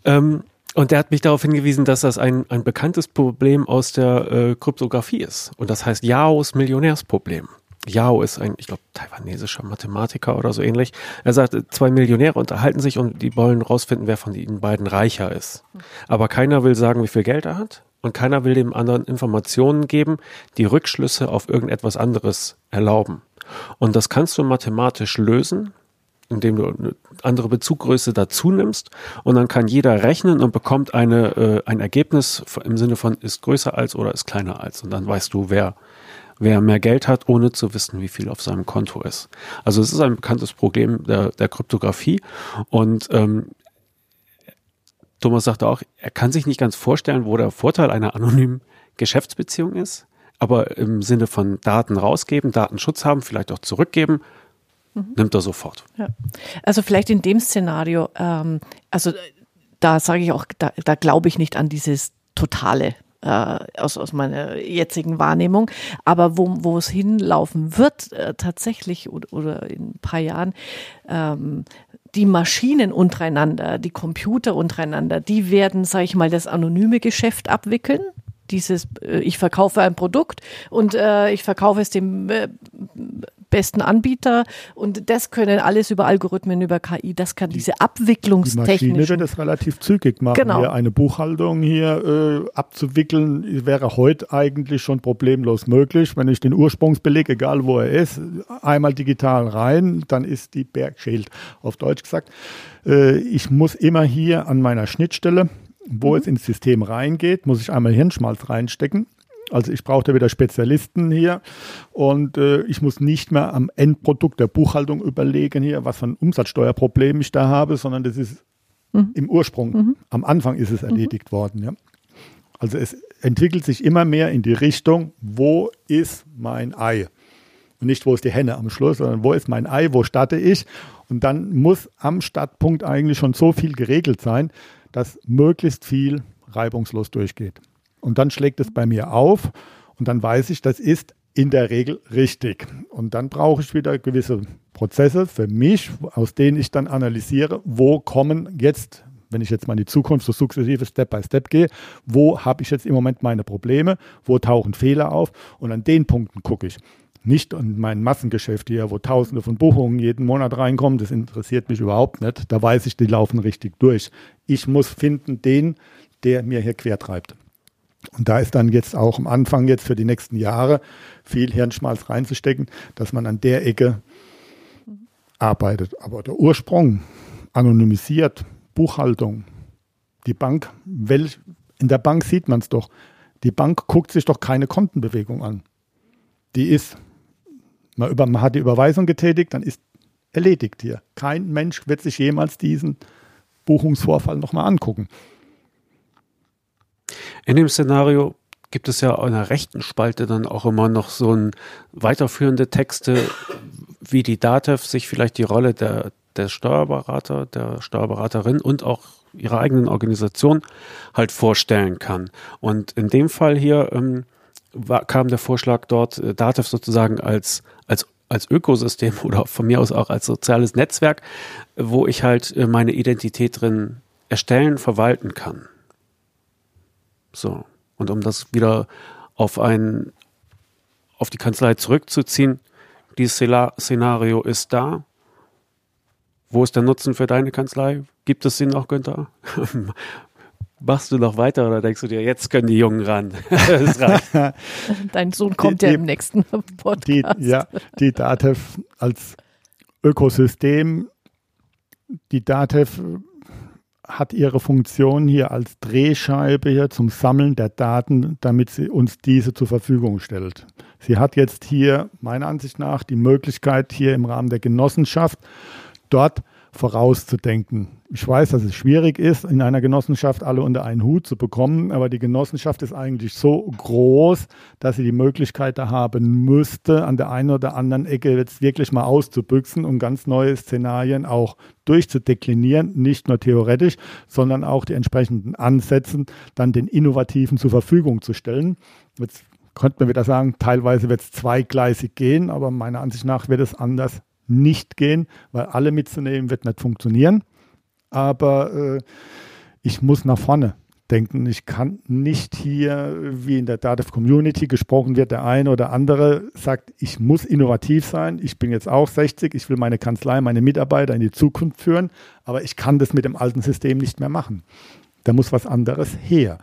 Ähm, und der hat mich darauf hingewiesen, dass das ein, ein bekanntes Problem aus der äh, Kryptographie ist. Und das heißt Yaos Millionärsproblem. Yao ist ein, ich glaube, taiwanesischer Mathematiker oder so ähnlich. Er sagt, zwei Millionäre unterhalten sich und die wollen rausfinden, wer von ihnen beiden reicher ist. Aber keiner will sagen, wie viel Geld er hat und keiner will dem anderen Informationen geben, die Rückschlüsse auf irgendetwas anderes erlauben. Und das kannst du mathematisch lösen, indem du eine andere Bezuggröße dazu nimmst. Und dann kann jeder rechnen und bekommt eine, äh, ein Ergebnis im Sinne von ist größer als oder ist kleiner als. Und dann weißt du, wer wer mehr Geld hat, ohne zu wissen, wie viel auf seinem Konto ist. Also es ist ein bekanntes Problem der, der Kryptographie. Und ähm, Thomas sagte auch, er kann sich nicht ganz vorstellen, wo der Vorteil einer anonymen Geschäftsbeziehung ist, aber im Sinne von Daten rausgeben, Datenschutz haben, vielleicht auch zurückgeben, mhm. nimmt er sofort. Ja. Also vielleicht in dem Szenario, ähm, also da sage ich auch, da, da glaube ich nicht an dieses totale äh, aus, aus meiner jetzigen Wahrnehmung. Aber wo, wo es hinlaufen wird, äh, tatsächlich oder, oder in ein paar Jahren, ähm, die Maschinen untereinander, die Computer untereinander, die werden, sage ich mal, das anonyme Geschäft abwickeln dieses, äh, ich verkaufe ein Produkt und äh, ich verkaufe es dem äh, besten Anbieter und das können alles über Algorithmen, über KI, das kann diese Abwicklungstechnik. Die Maschine wird es relativ zügig machen. Genau. Hier eine Buchhaltung hier äh, abzuwickeln, wäre heute eigentlich schon problemlos möglich. Wenn ich den Ursprungsbeleg, egal wo er ist, einmal digital rein, dann ist die Bergschild auf Deutsch gesagt. Äh, ich muss immer hier an meiner Schnittstelle wo mhm. es ins System reingeht, muss ich einmal Hirnschmalz reinstecken. Also ich brauche da wieder Spezialisten hier und äh, ich muss nicht mehr am Endprodukt der Buchhaltung überlegen hier, was für ein Umsatzsteuerproblem ich da habe, sondern das ist mhm. im Ursprung, mhm. am Anfang ist es erledigt mhm. worden. Ja. Also es entwickelt sich immer mehr in die Richtung, wo ist mein Ei? Und nicht, wo ist die Henne am Schluss, sondern wo ist mein Ei, wo starte ich? Und dann muss am Startpunkt eigentlich schon so viel geregelt sein, dass möglichst viel reibungslos durchgeht. Und dann schlägt es bei mir auf und dann weiß ich, das ist in der Regel richtig. Und dann brauche ich wieder gewisse Prozesse für mich, aus denen ich dann analysiere, wo kommen jetzt wenn ich jetzt mal in die Zukunft so sukzessive Step by Step gehe, wo habe ich jetzt im Moment meine Probleme, wo tauchen Fehler auf und an den Punkten gucke ich. Nicht an mein Massengeschäft hier, wo Tausende von Buchungen jeden Monat reinkommen, das interessiert mich überhaupt nicht. Da weiß ich, die laufen richtig durch. Ich muss finden den, der mir hier quertreibt. Und da ist dann jetzt auch am Anfang jetzt für die nächsten Jahre viel Hirnschmalz reinzustecken, dass man an der Ecke arbeitet. Aber der Ursprung, anonymisiert, Buchhaltung. Die Bank, welch, in der Bank sieht man es doch. Die Bank guckt sich doch keine Kontenbewegung an. Die ist, man, über, man hat die Überweisung getätigt, dann ist erledigt hier. Kein Mensch wird sich jemals diesen Buchungsvorfall nochmal angucken. In dem Szenario gibt es ja in der rechten Spalte dann auch immer noch so ein weiterführende Texte, wie die DATEV sich vielleicht die Rolle der, der Steuerberater, der Steuerberaterin und auch ihrer eigenen Organisation halt vorstellen kann. Und in dem Fall hier ähm, war, kam der Vorschlag dort, äh, Datev sozusagen als, als als Ökosystem oder von mir aus auch als soziales Netzwerk, wo ich halt äh, meine Identität drin erstellen, verwalten kann. So. Und um das wieder auf ein, auf die Kanzlei zurückzuziehen, dieses Szenario ist da. Wo ist der Nutzen für deine Kanzlei? Gibt es den noch, Günther? Machst du noch weiter oder denkst du dir, jetzt können die Jungen ran? Dein Sohn kommt die, ja im nächsten Podcast. Die, ja, die DATEV als Ökosystem, die DATEV hat ihre Funktion hier als Drehscheibe hier zum Sammeln der Daten, damit sie uns diese zur Verfügung stellt. Sie hat jetzt hier meiner Ansicht nach die Möglichkeit, hier im Rahmen der Genossenschaft dort vorauszudenken. Ich weiß, dass es schwierig ist, in einer Genossenschaft alle unter einen Hut zu bekommen, aber die Genossenschaft ist eigentlich so groß, dass sie die Möglichkeit da haben müsste, an der einen oder anderen Ecke jetzt wirklich mal auszubüchsen und ganz neue Szenarien auch durchzudeklinieren, nicht nur theoretisch, sondern auch die entsprechenden Ansätzen dann den Innovativen zur Verfügung zu stellen. Jetzt könnte man wieder sagen, teilweise wird es zweigleisig gehen, aber meiner Ansicht nach wird es anders nicht gehen, weil alle mitzunehmen wird nicht funktionieren. Aber äh, ich muss nach vorne denken. Ich kann nicht hier, wie in der Dativ Community gesprochen wird, der eine oder andere sagt, ich muss innovativ sein. Ich bin jetzt auch 60, ich will meine Kanzlei, meine Mitarbeiter in die Zukunft führen, aber ich kann das mit dem alten System nicht mehr machen. Da muss was anderes her.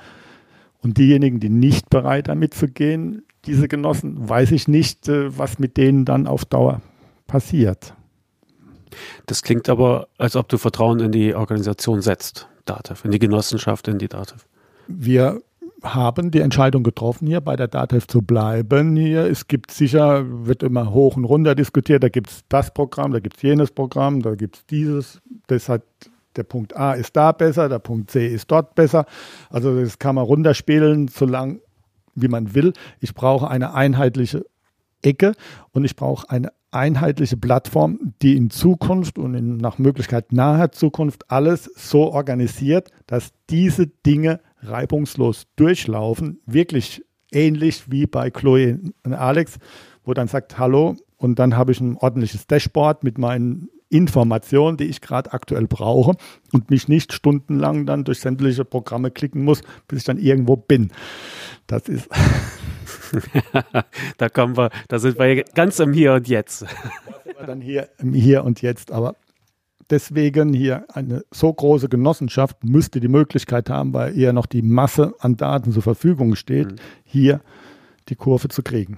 Und diejenigen, die nicht bereit damit zu gehen, diese Genossen, weiß ich nicht, äh, was mit denen dann auf Dauer passiert. Das klingt aber, als ob du Vertrauen in die Organisation setzt, DATEV, in die Genossenschaft, in die DATEV. Wir haben die Entscheidung getroffen, hier bei der DATEV zu bleiben. Hier, es gibt sicher, wird immer hoch und runter diskutiert, da gibt es das Programm, da gibt es jenes Programm, da gibt es dieses. Das hat der Punkt A ist da besser, der Punkt C ist dort besser. Also das kann man runterspielen, solange wie man will. Ich brauche eine einheitliche Ecke und ich brauche eine einheitliche Plattform, die in Zukunft und in nach Möglichkeit naher Zukunft alles so organisiert, dass diese Dinge reibungslos durchlaufen, wirklich ähnlich wie bei Chloe und Alex, wo dann sagt, hallo, und dann habe ich ein ordentliches Dashboard mit meinen Informationen, die ich gerade aktuell brauche und mich nicht stundenlang dann durch sämtliche Programme klicken muss, bis ich dann irgendwo bin. Das ist da kommen wir, da sind wir ganz im Hier und Jetzt. dann hier im Hier und Jetzt, aber deswegen hier eine so große Genossenschaft müsste die Möglichkeit haben, weil eher noch die Masse an Daten zur Verfügung steht, mhm. hier die Kurve zu kriegen.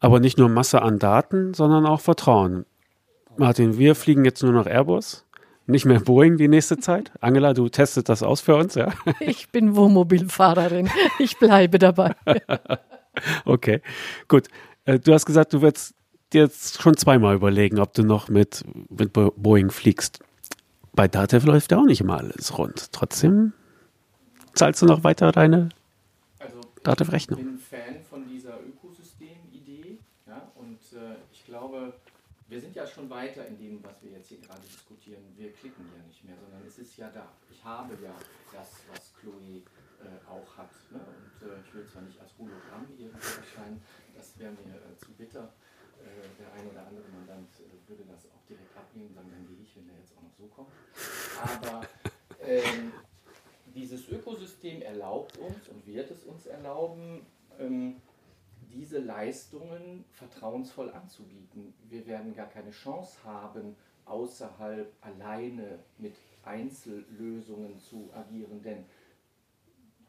Aber nicht nur Masse an Daten, sondern auch Vertrauen. Martin, wir fliegen jetzt nur noch Airbus. Nicht mehr Boeing die nächste Zeit? Angela, du testest das aus für uns, ja? Ich bin Wohnmobilfahrerin. Ich bleibe dabei. okay, gut. Äh, du hast gesagt, du wirst dir jetzt schon zweimal überlegen, ob du noch mit, mit Boeing fliegst. Bei Datev läuft ja auch nicht immer alles rund. Trotzdem zahlst du noch weiter deine also, Datev-Rechnung. Ich bin Fan von dieser Ökosystem-Idee ja, und äh, ich glaube, wir sind ja schon weiter in dem, was wir jetzt hier gerade diskutieren. Wir klicken ja nicht mehr, sondern es ist ja da. Ich habe ja das, was Chloe äh, auch hat. Ne? Und äh, ich will zwar nicht als Hologramm irgendwie erscheinen, das wäre mir äh, zu bitter. Äh, der ein oder andere Mandant äh, würde das auch direkt ablehnen, sagen, dann gehe ich, wenn der jetzt auch noch so kommt. Aber ähm, dieses Ökosystem erlaubt uns und wird es uns erlauben, ähm, diese Leistungen vertrauensvoll anzubieten. Wir werden gar keine Chance haben, außerhalb alleine mit Einzellösungen zu agieren. Denn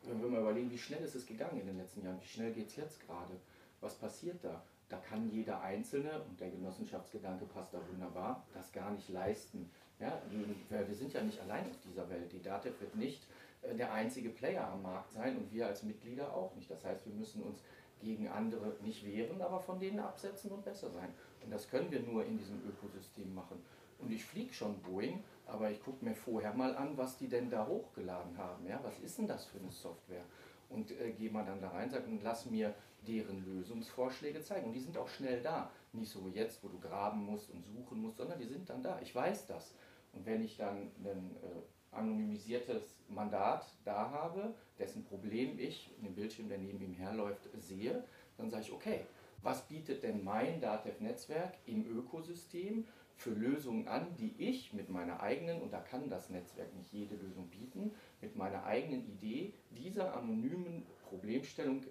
wenn wir mal überlegen, wie schnell ist es gegangen in den letzten Jahren, wie schnell geht es jetzt gerade, was passiert da? Da kann jeder Einzelne, und der Genossenschaftsgedanke passt da wunderbar, das gar nicht leisten. Ja, wir sind ja nicht allein auf dieser Welt. Die DATEV wird nicht äh, der einzige Player am Markt sein und wir als Mitglieder auch nicht. Das heißt, wir müssen uns gegen andere nicht wehren, aber von denen absetzen und besser sein. Und das können wir nur in diesem Ökosystem machen. Und ich fliege schon Boeing, aber ich gucke mir vorher mal an, was die denn da hochgeladen haben. Ja, was ist denn das für eine Software? Und äh, gehe mal dann da rein sag, und lass mir deren Lösungsvorschläge zeigen. Und die sind auch schnell da. Nicht so jetzt, wo du graben musst und suchen musst, sondern die sind dann da. Ich weiß das. Und wenn ich dann ein äh, anonymisiertes Mandat da habe, dessen Problem ich in dem Bildschirm, der neben ihm herläuft, sehe, dann sage ich, okay, was bietet denn mein DATEV-Netzwerk im Ökosystem für Lösungen an, die ich mit meiner eigenen, und da kann das Netzwerk nicht jede Lösung bieten, mit meiner eigenen Idee dieser anonymen Problemstellung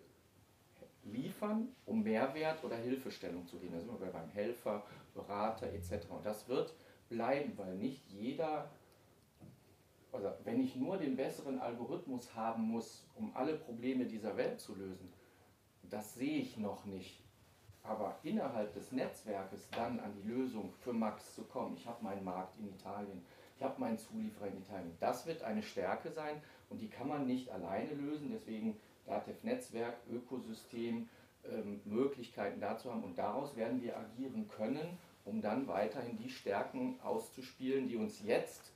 liefern, um Mehrwert oder Hilfestellung zu geben. Da sind wir beim Helfer, Berater etc. Und das wird bleiben, weil nicht jeder, also wenn ich nur den besseren Algorithmus haben muss, um alle Probleme dieser Welt zu lösen, das sehe ich noch nicht. Aber innerhalb des Netzwerkes dann an die Lösung für Max zu kommen, ich habe meinen Markt in Italien, ich habe meinen Zulieferer in Italien, das wird eine Stärke sein und die kann man nicht alleine lösen. Deswegen DATEV-Netzwerk, Ökosystem, ähm, Möglichkeiten dazu haben und daraus werden wir agieren können, um dann weiterhin die Stärken auszuspielen, die uns jetzt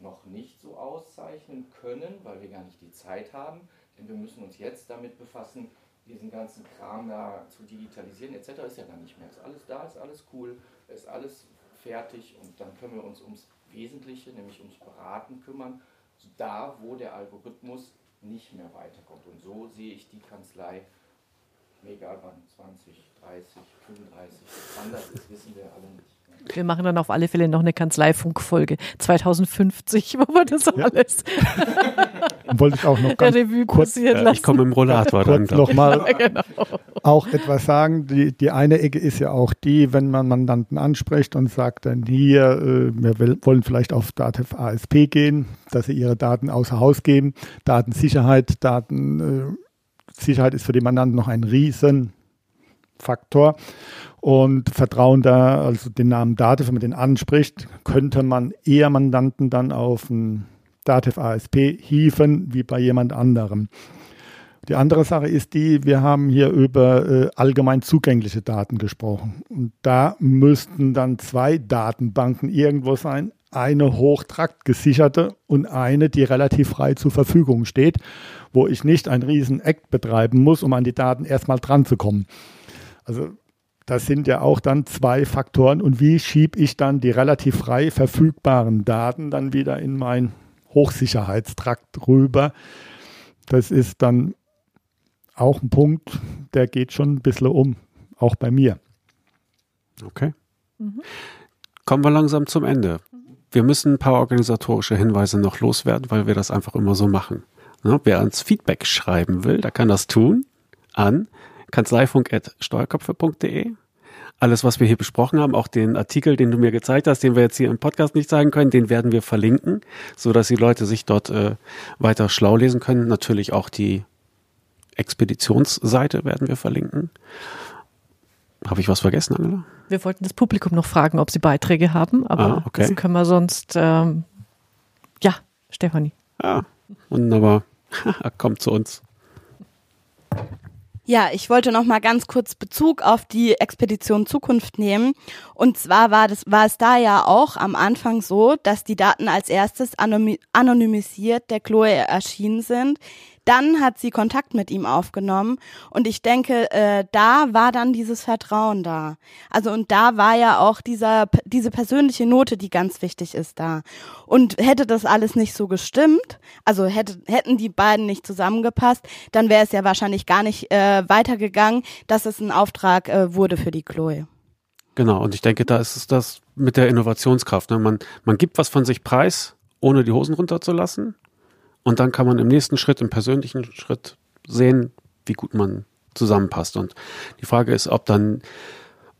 noch nicht so auszeichnen können, weil wir gar nicht die Zeit haben. Denn wir müssen uns jetzt damit befassen, diesen ganzen Kram da zu digitalisieren etc. ist ja dann nicht mehr. Ist alles da, ist alles cool, ist alles fertig und dann können wir uns ums Wesentliche, nämlich ums Beraten kümmern, da wo der Algorithmus nicht mehr weiterkommt. Und so sehe ich die Kanzlei, egal wann, 20, 30, 35, anders ist, wissen wir alle nicht. Wir machen dann auf alle Fälle noch eine Kanzleifunkfolge 2050, wo wir das ja. alles wollte ich auch noch ganz kurz, äh, ich komme im Rollator dann noch mal ja, genau. auch etwas sagen. Die, die eine Ecke ist ja auch die, wenn man Mandanten anspricht und sagt dann hier, äh, wir wollen vielleicht auf Datev ASP gehen, dass sie ihre Daten außer Haus geben. Datensicherheit, Datensicherheit äh, ist für die Mandanten noch ein Riesenfaktor und Vertrauen da, also den Namen Datev, wenn man den anspricht, könnte man eher Mandanten dann auf ein Datev ASP hieven wie bei jemand anderem. Die andere Sache ist die, wir haben hier über äh, allgemein zugängliche Daten gesprochen. Und da müssten dann zwei Datenbanken irgendwo sein. Eine hochtraktgesicherte und eine, die relativ frei zur Verfügung steht, wo ich nicht ein riesen Act betreiben muss, um an die Daten erstmal dran zu kommen. Also das sind ja auch dann zwei Faktoren. Und wie schiebe ich dann die relativ frei verfügbaren Daten dann wieder in mein Hochsicherheitstrakt rüber? Das ist dann auch ein Punkt, der geht schon ein bisschen um, auch bei mir. Okay. Mhm. Kommen wir langsam zum Ende. Wir müssen ein paar organisatorische Hinweise noch loswerden, weil wir das einfach immer so machen. Ja, wer uns Feedback schreiben will, der kann das tun an kanzleifunk.steuerköpfe.de. Alles, was wir hier besprochen haben, auch den Artikel, den du mir gezeigt hast, den wir jetzt hier im Podcast nicht zeigen können, den werden wir verlinken, so dass die Leute sich dort äh, weiter schlau lesen können. Natürlich auch die Expeditionsseite werden wir verlinken. Habe ich was vergessen, Angela? Wir wollten das Publikum noch fragen, ob sie Beiträge haben, aber ah, okay. das können wir sonst ähm, Ja, Stefanie. Ja, wunderbar. Kommt zu uns. Ja, ich wollte noch mal ganz kurz Bezug auf die Expedition Zukunft nehmen. Und zwar war, das, war es da ja auch am Anfang so, dass die Daten als erstes anonymisiert der Chloe erschienen sind. Dann hat sie Kontakt mit ihm aufgenommen und ich denke, äh, da war dann dieses Vertrauen da. Also und da war ja auch dieser diese persönliche Note, die ganz wichtig ist da. Und hätte das alles nicht so gestimmt, also hätte, hätten die beiden nicht zusammengepasst, dann wäre es ja wahrscheinlich gar nicht äh, weitergegangen, dass es ein Auftrag äh, wurde für die Chloe. Genau, und ich denke, da ist es das mit der Innovationskraft. Ne? Man, man gibt was von sich preis, ohne die Hosen runterzulassen. Und dann kann man im nächsten Schritt, im persönlichen Schritt sehen, wie gut man zusammenpasst. Und die Frage ist, ob dann,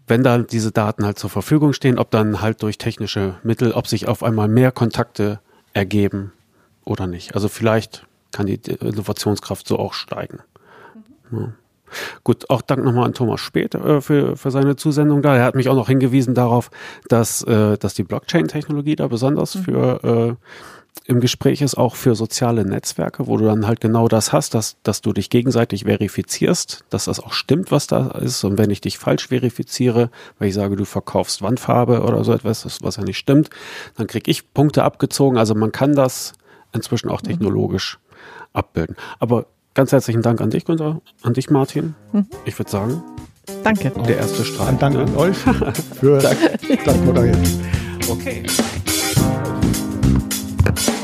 wenn da diese Daten halt zur Verfügung stehen, ob dann halt durch technische Mittel, ob sich auf einmal mehr Kontakte ergeben oder nicht. Also vielleicht kann die Innovationskraft so auch steigen. Ja. Gut, auch Dank nochmal an Thomas Speth äh, für, für seine Zusendung da. Er hat mich auch noch hingewiesen darauf, dass, äh, dass die Blockchain-Technologie da besonders mhm. für äh, im Gespräch ist auch für soziale Netzwerke, wo du dann halt genau das hast, dass, dass du dich gegenseitig verifizierst, dass das auch stimmt, was da ist. Und wenn ich dich falsch verifiziere, weil ich sage, du verkaufst Wandfarbe oder so etwas, was ja nicht stimmt, dann kriege ich Punkte abgezogen. Also man kann das inzwischen auch technologisch mhm. abbilden. Aber ganz herzlichen Dank an dich, Günther, an dich, Martin. Mhm. Ich würde sagen, Danke. Der erste Strahl. Dank an euch für das Moderieren. Okay. Thank you.